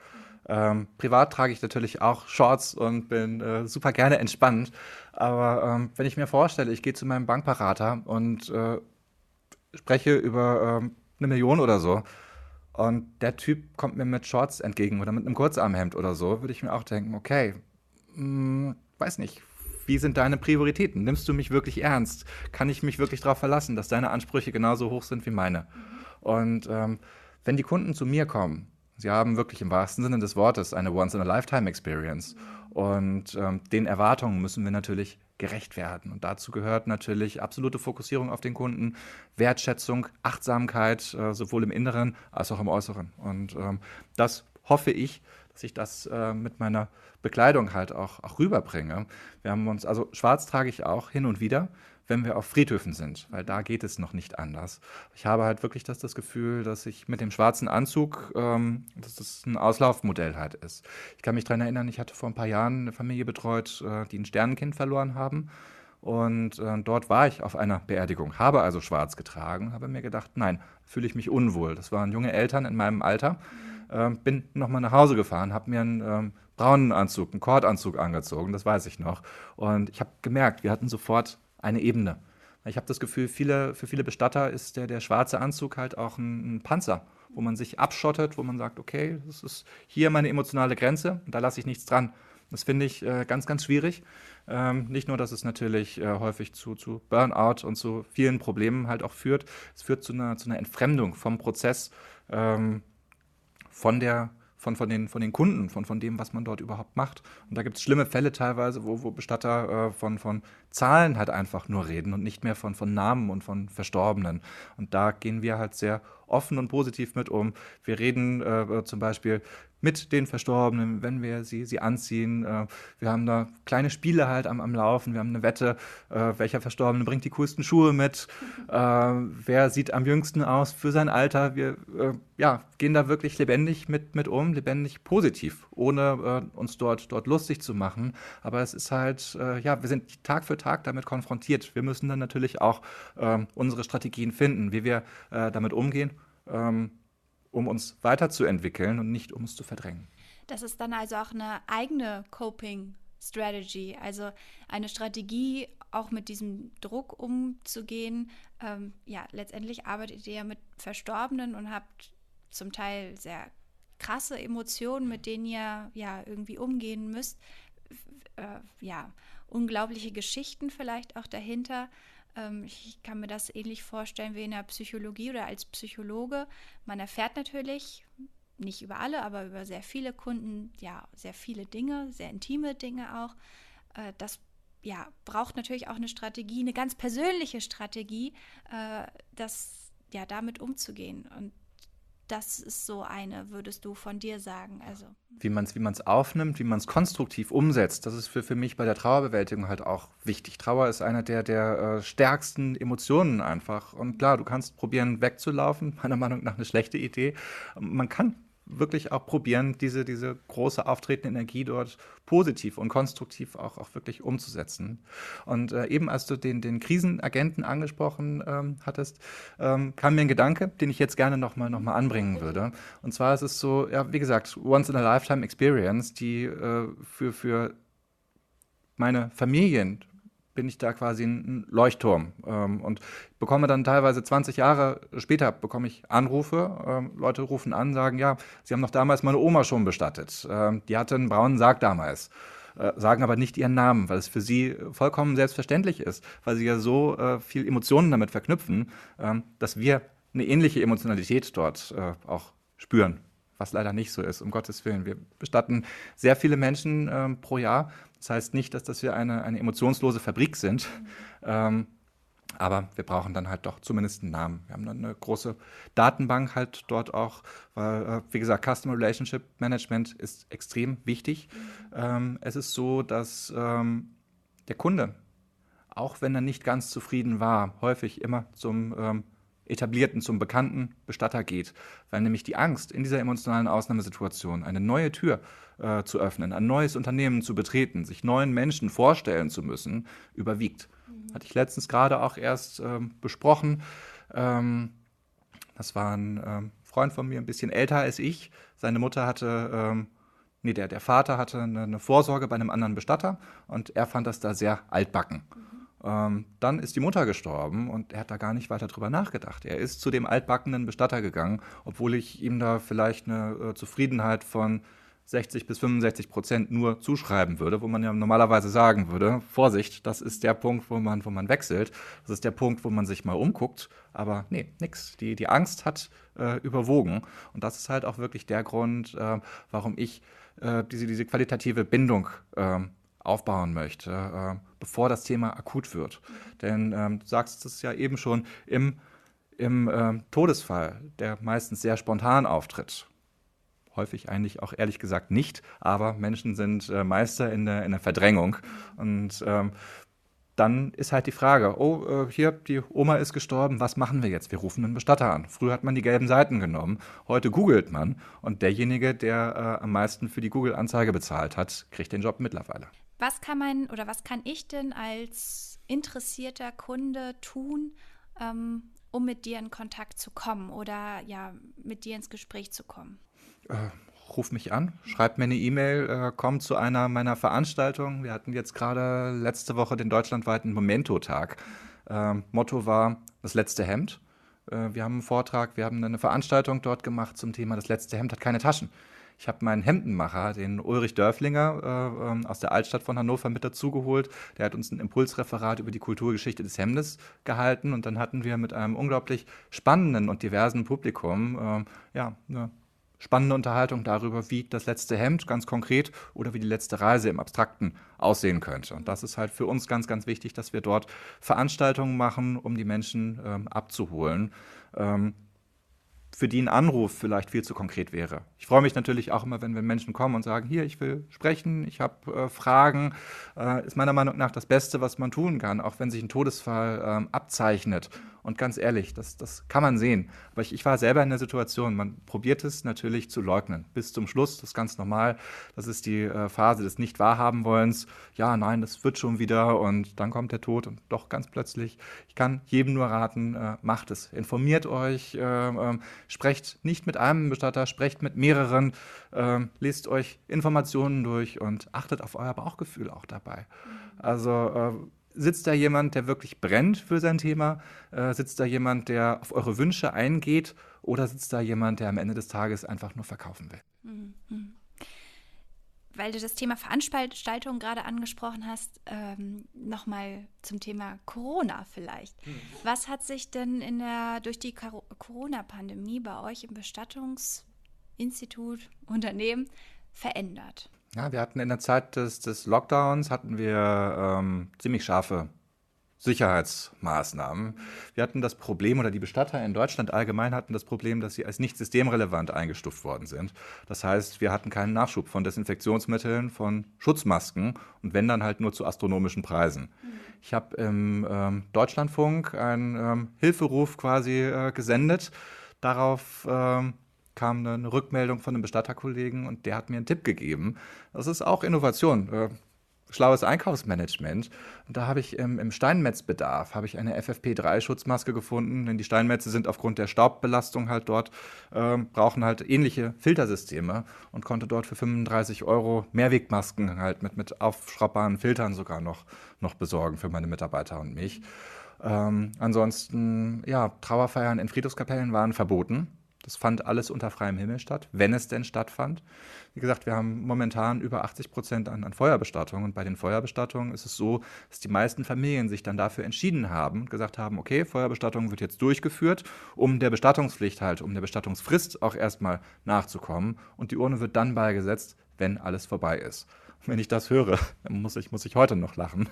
Ähm, privat trage ich natürlich auch Shorts und bin äh, super gerne entspannt. Aber ähm, wenn ich mir vorstelle, ich gehe zu meinem Bankberater und äh, spreche über ähm, eine Million oder so, und der Typ kommt mir mit Shorts entgegen oder mit einem Kurzarmhemd oder so, würde ich mir auch denken, okay, mh, hm, weiß nicht, wie sind deine Prioritäten? Nimmst du mich wirklich ernst? Kann ich mich wirklich darauf verlassen, dass deine Ansprüche genauso hoch sind wie meine? Und ähm, wenn die Kunden zu mir kommen, sie haben wirklich im wahrsten Sinne des Wortes eine Once-in-a-Lifetime-Experience. Und ähm, den Erwartungen müssen wir natürlich gerecht werden. Und dazu gehört natürlich absolute Fokussierung auf den Kunden, Wertschätzung, Achtsamkeit, äh, sowohl im Inneren als auch im Äußeren. Und ähm, das hoffe ich, dass ich das äh, mit meiner Bekleidung halt auch, auch rüberbringe. Wir haben uns, also schwarz trage ich auch hin und wieder, wenn wir auf Friedhöfen sind, weil da geht es noch nicht anders. Ich habe halt wirklich das, das Gefühl, dass ich mit dem schwarzen Anzug, ähm, dass das ein Auslaufmodell halt ist. Ich kann mich daran erinnern, ich hatte vor ein paar Jahren eine Familie betreut, äh, die ein Sternenkind verloren haben. Und äh, dort war ich auf einer Beerdigung, habe also schwarz getragen, habe mir gedacht, nein, fühle ich mich unwohl. Das waren junge Eltern in meinem Alter. Äh, bin nochmal nach Hause gefahren, habe mir einen ähm, braunen Anzug, einen Kordanzug angezogen, das weiß ich noch. Und ich habe gemerkt, wir hatten sofort eine Ebene. Ich habe das Gefühl, viele, für viele Bestatter ist der, der schwarze Anzug halt auch ein, ein, Panzer, wo man sich abschottet, wo man sagt, okay, das ist hier meine emotionale Grenze und da lasse ich nichts dran. Das finde ich äh, ganz, ganz schwierig. Ähm, nicht nur, dass es natürlich äh, häufig zu, zu Burnout und zu vielen Problemen halt auch führt, es führt zu einer, zu einer Entfremdung vom Prozess, ähm, von der von, von, den, von den Kunden, von, von dem, was man dort überhaupt macht. Und da gibt es schlimme Fälle teilweise, wo, wo Bestatter äh, von, von Zahlen halt einfach nur reden und nicht mehr von, von Namen und von Verstorbenen. Und da gehen wir halt sehr offen und positiv mit um. Wir reden äh, zum Beispiel mit den Verstorbenen, wenn wir sie, sie anziehen. Äh, wir haben da kleine Spiele halt am, am Laufen. Wir haben eine Wette, äh, welcher Verstorbene bringt die coolsten Schuhe mit, äh, wer sieht am jüngsten aus für sein Alter. Wir ja, gehen da wirklich lebendig mit, mit um, lebendig positiv, ohne uns dort, dort lustig zu machen. Aber es ist halt, ja, wir sind Tag für Tag damit konfrontiert. Wir müssen dann natürlich auch ähm, unsere Strategien finden, wie wir damit umgehen. Ähm, um uns weiterzuentwickeln und nicht um es zu verdrängen. Das ist dann also auch eine eigene Coping Strategy, also eine Strategie, auch mit diesem Druck umzugehen. Ähm, ja, letztendlich arbeitet ihr ja mit Verstorbenen und habt zum Teil sehr krasse Emotionen, mit denen ihr ja irgendwie umgehen müsst. Äh, ja, unglaubliche Geschichten vielleicht auch dahinter. Ähm, ich kann mir das ähnlich vorstellen wie in der Psychologie oder als Psychologe. Man erfährt natürlich, nicht über alle, aber über sehr viele Kunden, ja, sehr viele Dinge, sehr intime Dinge auch. Äh, das ja, braucht natürlich auch eine Strategie, eine ganz persönliche Strategie, äh, das, ja, damit umzugehen. Und das ist so eine, würdest du von dir sagen? Also wie man es wie man's aufnimmt, wie man es konstruktiv umsetzt, das ist für, für mich bei der Trauerbewältigung halt auch wichtig. Trauer ist eine der, der äh, stärksten Emotionen einfach. Und klar, du kannst probieren wegzulaufen, meiner Meinung nach eine schlechte Idee. Man kann wirklich auch probieren, diese, diese große auftretende Energie dort positiv und konstruktiv auch, auch wirklich umzusetzen. Und äh, eben als du den, den Krisenagenten angesprochen ähm, hattest, ähm, kam mir ein Gedanke, den ich jetzt gerne nochmal noch mal anbringen würde. Und zwar ist es so, ja, wie gesagt, once in a lifetime experience, die äh, für, für meine Familien bin ich da quasi ein Leuchtturm ähm, und bekomme dann teilweise 20 Jahre später bekomme ich Anrufe. Ähm, Leute rufen an, sagen, ja, sie haben noch damals meine Oma schon bestattet. Ähm, die hatte einen braunen Sarg damals. Äh, sagen aber nicht ihren Namen, weil es für sie vollkommen selbstverständlich ist, weil sie ja so äh, viel Emotionen damit verknüpfen, ähm, dass wir eine ähnliche Emotionalität dort äh, auch spüren was leider nicht so ist, um Gottes Willen. Wir bestatten sehr viele Menschen ähm, pro Jahr das heißt nicht, dass das wir eine, eine emotionslose Fabrik sind. Mhm. Ähm, aber wir brauchen dann halt doch zumindest einen Namen. Wir haben eine große Datenbank halt dort auch, weil, äh, wie gesagt, Customer Relationship Management ist extrem wichtig. Mhm. Ähm, es ist so, dass ähm, der Kunde, auch wenn er nicht ganz zufrieden war, häufig immer zum ähm, etablierten, zum bekannten Bestatter geht, weil nämlich die Angst in dieser emotionalen Ausnahmesituation, eine neue Tür äh, zu öffnen, ein neues Unternehmen zu betreten, sich neuen Menschen vorstellen zu müssen, überwiegt. Mhm. Hatte ich letztens gerade auch erst ähm, besprochen. Ähm, das war ein ähm, Freund von mir, ein bisschen älter als ich. Seine Mutter hatte ähm, nee, der, der Vater hatte eine, eine, Vorsorge bei einem anderen Bestatter und er fand das da sehr altbacken. Mhm. Ähm, dann ist die Mutter gestorben und er hat da gar nicht weiter drüber nachgedacht. Er ist zu dem altbackenen Bestatter gegangen, obwohl ich ihm da vielleicht eine äh, Zufriedenheit von 60 bis 65 Prozent nur zuschreiben würde, wo man ja normalerweise sagen würde, Vorsicht, das ist der Punkt, wo man, wo man wechselt. Das ist der Punkt, wo man sich mal umguckt. Aber nee, nix. Die, die Angst hat äh, überwogen. Und das ist halt auch wirklich der Grund, äh, warum ich äh, diese, diese qualitative Bindung ähm, aufbauen möchte, äh, bevor das Thema akut wird. Denn ähm, du sagst es ja eben schon, im, im ähm, Todesfall, der meistens sehr spontan auftritt, häufig eigentlich auch ehrlich gesagt nicht, aber Menschen sind äh, Meister in der, in der Verdrängung. Und ähm, dann ist halt die Frage, oh, äh, hier, die Oma ist gestorben, was machen wir jetzt? Wir rufen einen Bestatter an. Früher hat man die gelben Seiten genommen, heute googelt man und derjenige, der äh, am meisten für die Google-Anzeige bezahlt hat, kriegt den Job mittlerweile. Was kann man oder was kann ich denn als interessierter Kunde tun, ähm, um mit dir in Kontakt zu kommen oder ja, mit dir ins Gespräch zu kommen? Äh, ruf mich an, schreib mir eine E-Mail, äh, komm zu einer meiner Veranstaltungen. Wir hatten jetzt gerade letzte Woche den deutschlandweiten Momento-Tag. Ähm, Motto war das letzte Hemd. Äh, wir haben einen Vortrag, wir haben eine Veranstaltung dort gemacht zum Thema Das letzte Hemd hat keine Taschen. Ich habe meinen Hemdenmacher, den Ulrich Dörflinger äh, ähm, aus der Altstadt von Hannover, mit dazugeholt. Der hat uns ein Impulsreferat über die Kulturgeschichte des Hemdes gehalten und dann hatten wir mit einem unglaublich spannenden und diversen Publikum äh, ja, eine spannende Unterhaltung darüber, wie das letzte Hemd ganz konkret oder wie die letzte Reise im Abstrakten aussehen könnte. Und das ist halt für uns ganz, ganz wichtig, dass wir dort Veranstaltungen machen, um die Menschen ähm, abzuholen. Ähm, für die ein Anruf vielleicht viel zu konkret wäre. Ich freue mich natürlich auch immer, wenn, wenn Menschen kommen und sagen, hier, ich will sprechen, ich habe äh, Fragen. Äh, ist meiner Meinung nach das Beste, was man tun kann, auch wenn sich ein Todesfall äh, abzeichnet und ganz ehrlich, das, das kann man sehen. Aber ich, ich war selber in der Situation, man probiert es natürlich zu leugnen. Bis zum Schluss, das ist ganz normal. Das ist die äh, Phase des Nicht-Wahrhaben-Wollens. Ja, nein, das wird schon wieder und dann kommt der Tod und doch ganz plötzlich. Ich kann jedem nur raten, äh, macht es. Informiert euch, äh, ähm, sprecht nicht mit einem Bestatter, sprecht mit mehreren, ähm, lest euch Informationen durch und achtet auf euer Bauchgefühl auch dabei. Also äh, Sitzt da jemand, der wirklich brennt für sein Thema? Äh, sitzt da jemand, der auf eure Wünsche eingeht? Oder sitzt da jemand, der am Ende des Tages einfach nur verkaufen will? Mhm. Weil du das Thema Veranstaltung gerade angesprochen hast, ähm, nochmal zum Thema Corona vielleicht. Mhm. Was hat sich denn in der, durch die Corona-Pandemie bei euch im Bestattungsinstitut, Unternehmen verändert? Ja, wir hatten in der Zeit des, des Lockdowns hatten wir ähm, ziemlich scharfe Sicherheitsmaßnahmen. Wir hatten das Problem, oder die Bestatter in Deutschland allgemein hatten das Problem, dass sie als nicht systemrelevant eingestuft worden sind. Das heißt, wir hatten keinen Nachschub von Desinfektionsmitteln, von Schutzmasken und wenn dann halt nur zu astronomischen Preisen. Ich habe im ähm, Deutschlandfunk einen ähm, Hilferuf quasi äh, gesendet. Darauf ähm, kam eine, Rückmeldung von einem Bestatterkollegen und der hat mir einen Tipp gegeben. Das ist auch Innovation. Äh, schlaues Einkaufsmanagement. Und da habe ich im, im Steinmetzbedarf habe ich eine FFP3-Schutzmaske gefunden, denn die Steinmetze sind aufgrund der Staubbelastung halt dort, äh, brauchen halt ähnliche Filtersysteme und konnte dort für 35 Euro Mehrwegmasken halt mit, mit aufschraubbaren Filtern sogar noch, noch besorgen für meine Mitarbeiter und mich. Ähm, ansonsten, ja, Trauerfeiern in Friedhofskapellen waren verboten. Das fand alles unter freiem Himmel statt, wenn es denn stattfand. Wie gesagt, wir haben momentan über 80 Prozent an, an Feuerbestattungen. Und bei den Feuerbestattungen ist es so, dass die meisten Familien sich dann dafür entschieden haben gesagt haben, okay, Feuerbestattung wird jetzt durchgeführt, um der Bestattungspflicht halt, um der Bestattungsfrist auch erstmal nachzukommen. Und die Urne wird dann beigesetzt, wenn alles vorbei ist wenn ich das höre, muss ich, muss ich heute noch lachen.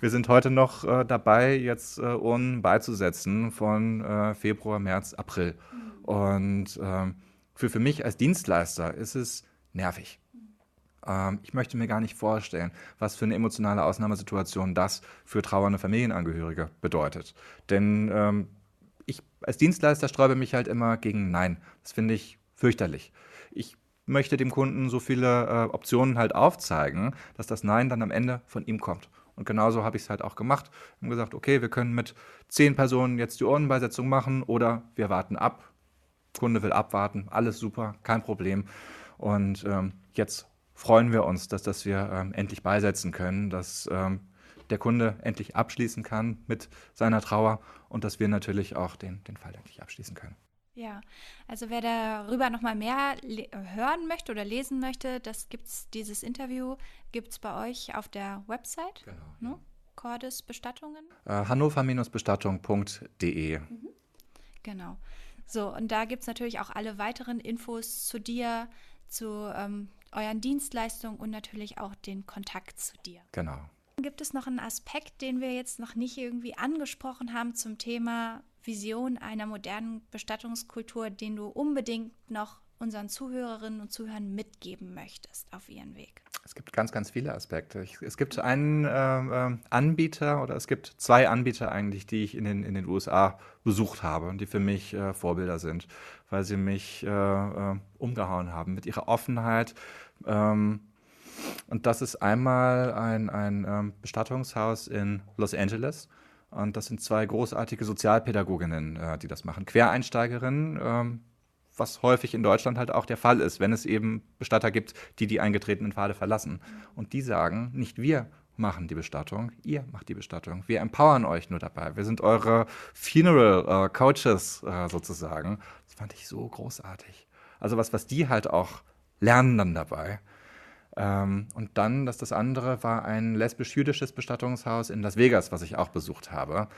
Wir sind heute noch äh, dabei, jetzt äh, Urnen beizusetzen von äh, Februar, März, April. Und ähm, für, für mich als Dienstleister ist es nervig. Ähm, ich möchte mir gar nicht vorstellen, was für eine emotionale Ausnahmesituation das für trauernde Familienangehörige bedeutet. Denn ähm, ich als Dienstleister sträube mich halt immer gegen Nein. Das finde ich fürchterlich. Ich möchte dem Kunden so viele äh, Optionen halt aufzeigen, dass das Nein dann am Ende von ihm kommt. Und genauso habe ich es halt auch gemacht. Wir haben gesagt, okay, wir können mit zehn Personen jetzt die Urnenbeisetzung machen oder wir warten ab, Kunde will abwarten, alles super, kein Problem. Und ähm, jetzt freuen wir uns, dass, dass wir ähm, endlich beisetzen können, dass ähm, der Kunde endlich abschließen kann mit seiner Trauer und dass wir natürlich auch den, den Fall endlich abschließen können. Ja, also wer darüber nochmal mehr hören möchte oder lesen möchte, das gibt's, dieses Interview gibt es bei euch auf der Website. Genau. Ne? Cordes Bestattungen? Äh, Hannover-bestattung.de. Mhm. Genau. So, und da gibt es natürlich auch alle weiteren Infos zu dir, zu ähm, euren Dienstleistungen und natürlich auch den Kontakt zu dir. Genau. Gibt es noch einen Aspekt, den wir jetzt noch nicht irgendwie angesprochen haben zum Thema Vision einer modernen Bestattungskultur, den du unbedingt noch unseren Zuhörerinnen und Zuhörern mitgeben möchtest auf ihren Weg? Es gibt ganz, ganz viele Aspekte. Ich, es gibt einen äh, Anbieter oder es gibt zwei Anbieter eigentlich, die ich in den, in den USA besucht habe und die für mich äh, Vorbilder sind, weil sie mich äh, äh, umgehauen haben mit ihrer Offenheit. Ähm, und das ist einmal ein, ein ähm, Bestattungshaus in Los Angeles. Und das sind zwei großartige Sozialpädagoginnen, äh, die das machen. Quereinsteigerinnen, ähm, was häufig in Deutschland halt auch der Fall ist, wenn es eben Bestatter gibt, die die eingetretenen Pfade verlassen. Und die sagen, nicht wir machen die Bestattung, ihr macht die Bestattung. Wir empowern euch nur dabei. Wir sind eure Funeral äh, Coaches äh, sozusagen. Das fand ich so großartig. Also was, was die halt auch lernen dann dabei. Ähm, und dann, dass das andere war ein lesbisch-jüdisches Bestattungshaus in Las Vegas, was ich auch besucht habe.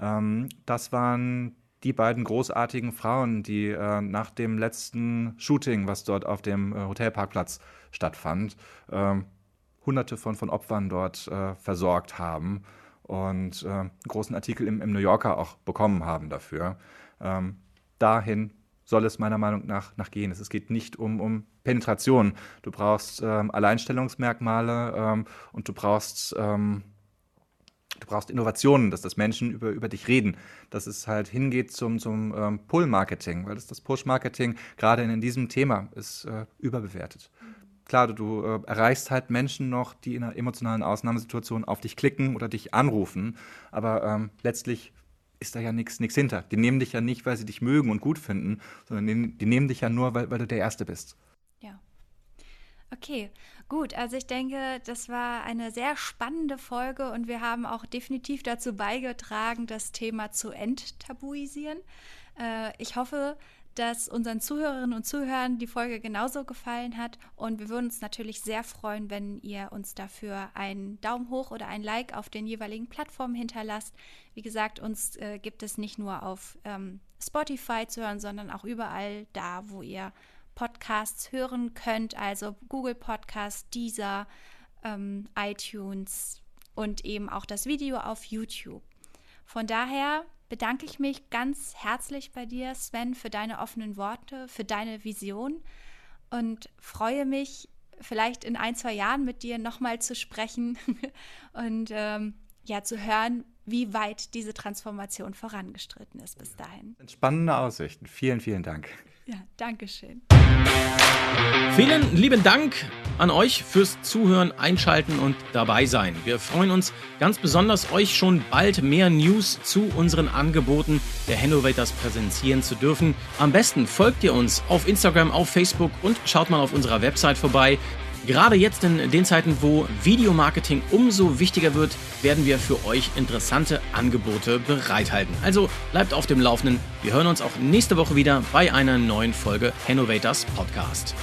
Ähm, das waren die beiden großartigen Frauen, die äh, nach dem letzten Shooting, was dort auf dem äh, Hotelparkplatz stattfand, äh, hunderte von, von Opfern dort äh, versorgt haben und äh, einen großen Artikel im, im, New Yorker auch bekommen haben dafür. Ähm, dahin soll es meiner Meinung nach, nach gehen. Es geht nicht um, um Penetration. Du brauchst ähm, Alleinstellungsmerkmale ähm, und du brauchst ähm, du brauchst Innovationen, dass das Menschen über, über dich reden, dass es halt hingeht zum, zum ähm, Pull-Marketing, weil das, das Push-Marketing gerade in, in, diesem Thema ist äh, überbewertet. Klar, du, du äh, erreichst halt Menschen noch, die in einer emotionalen Ausnahmesituation auf dich klicken oder dich anrufen, aber ähm, letztlich ist da ja nichts hinter. Die nehmen dich ja nicht, weil sie dich mögen und gut finden, sondern die, die nehmen dich ja nur, weil, weil du der Erste bist. Okay, gut. Also ich denke, das war eine sehr spannende Folge und wir haben auch definitiv dazu beigetragen, das Thema zu enttabuisieren. Äh, ich hoffe, dass unseren Zuhörerinnen und Zuhörern die Folge genauso gefallen hat. Und wir würden uns natürlich sehr freuen, wenn ihr uns dafür einen Daumen hoch oder ein Like auf den jeweiligen Plattformen hinterlasst. Wie gesagt, uns äh, gibt es nicht nur auf ähm, Spotify zu hören, sondern auch überall da, wo ihr Podcasts hören könnt. Also Google Podcasts, Deezer, ähm, iTunes und eben auch das Video auf YouTube. Von daher bedanke ich mich ganz herzlich bei dir, Sven, für deine offenen Worte, für deine Vision und freue mich, vielleicht in ein, zwei Jahren mit dir nochmal zu sprechen und ähm, ja, zu hören, wie weit diese Transformation vorangestritten ist bis dahin. Spannende Aussichten. Vielen, vielen Dank. Ja, danke schön. Vielen lieben Dank an euch fürs Zuhören, Einschalten und dabei sein. Wir freuen uns ganz besonders, euch schon bald mehr News zu unseren Angeboten der Hannovators präsentieren zu dürfen. Am besten folgt ihr uns auf Instagram, auf Facebook und schaut mal auf unserer Website vorbei. Gerade jetzt in den Zeiten, wo Videomarketing umso wichtiger wird, werden wir für euch interessante Angebote bereithalten. Also bleibt auf dem Laufenden. Wir hören uns auch nächste Woche wieder bei einer neuen Folge Hannovators Podcast.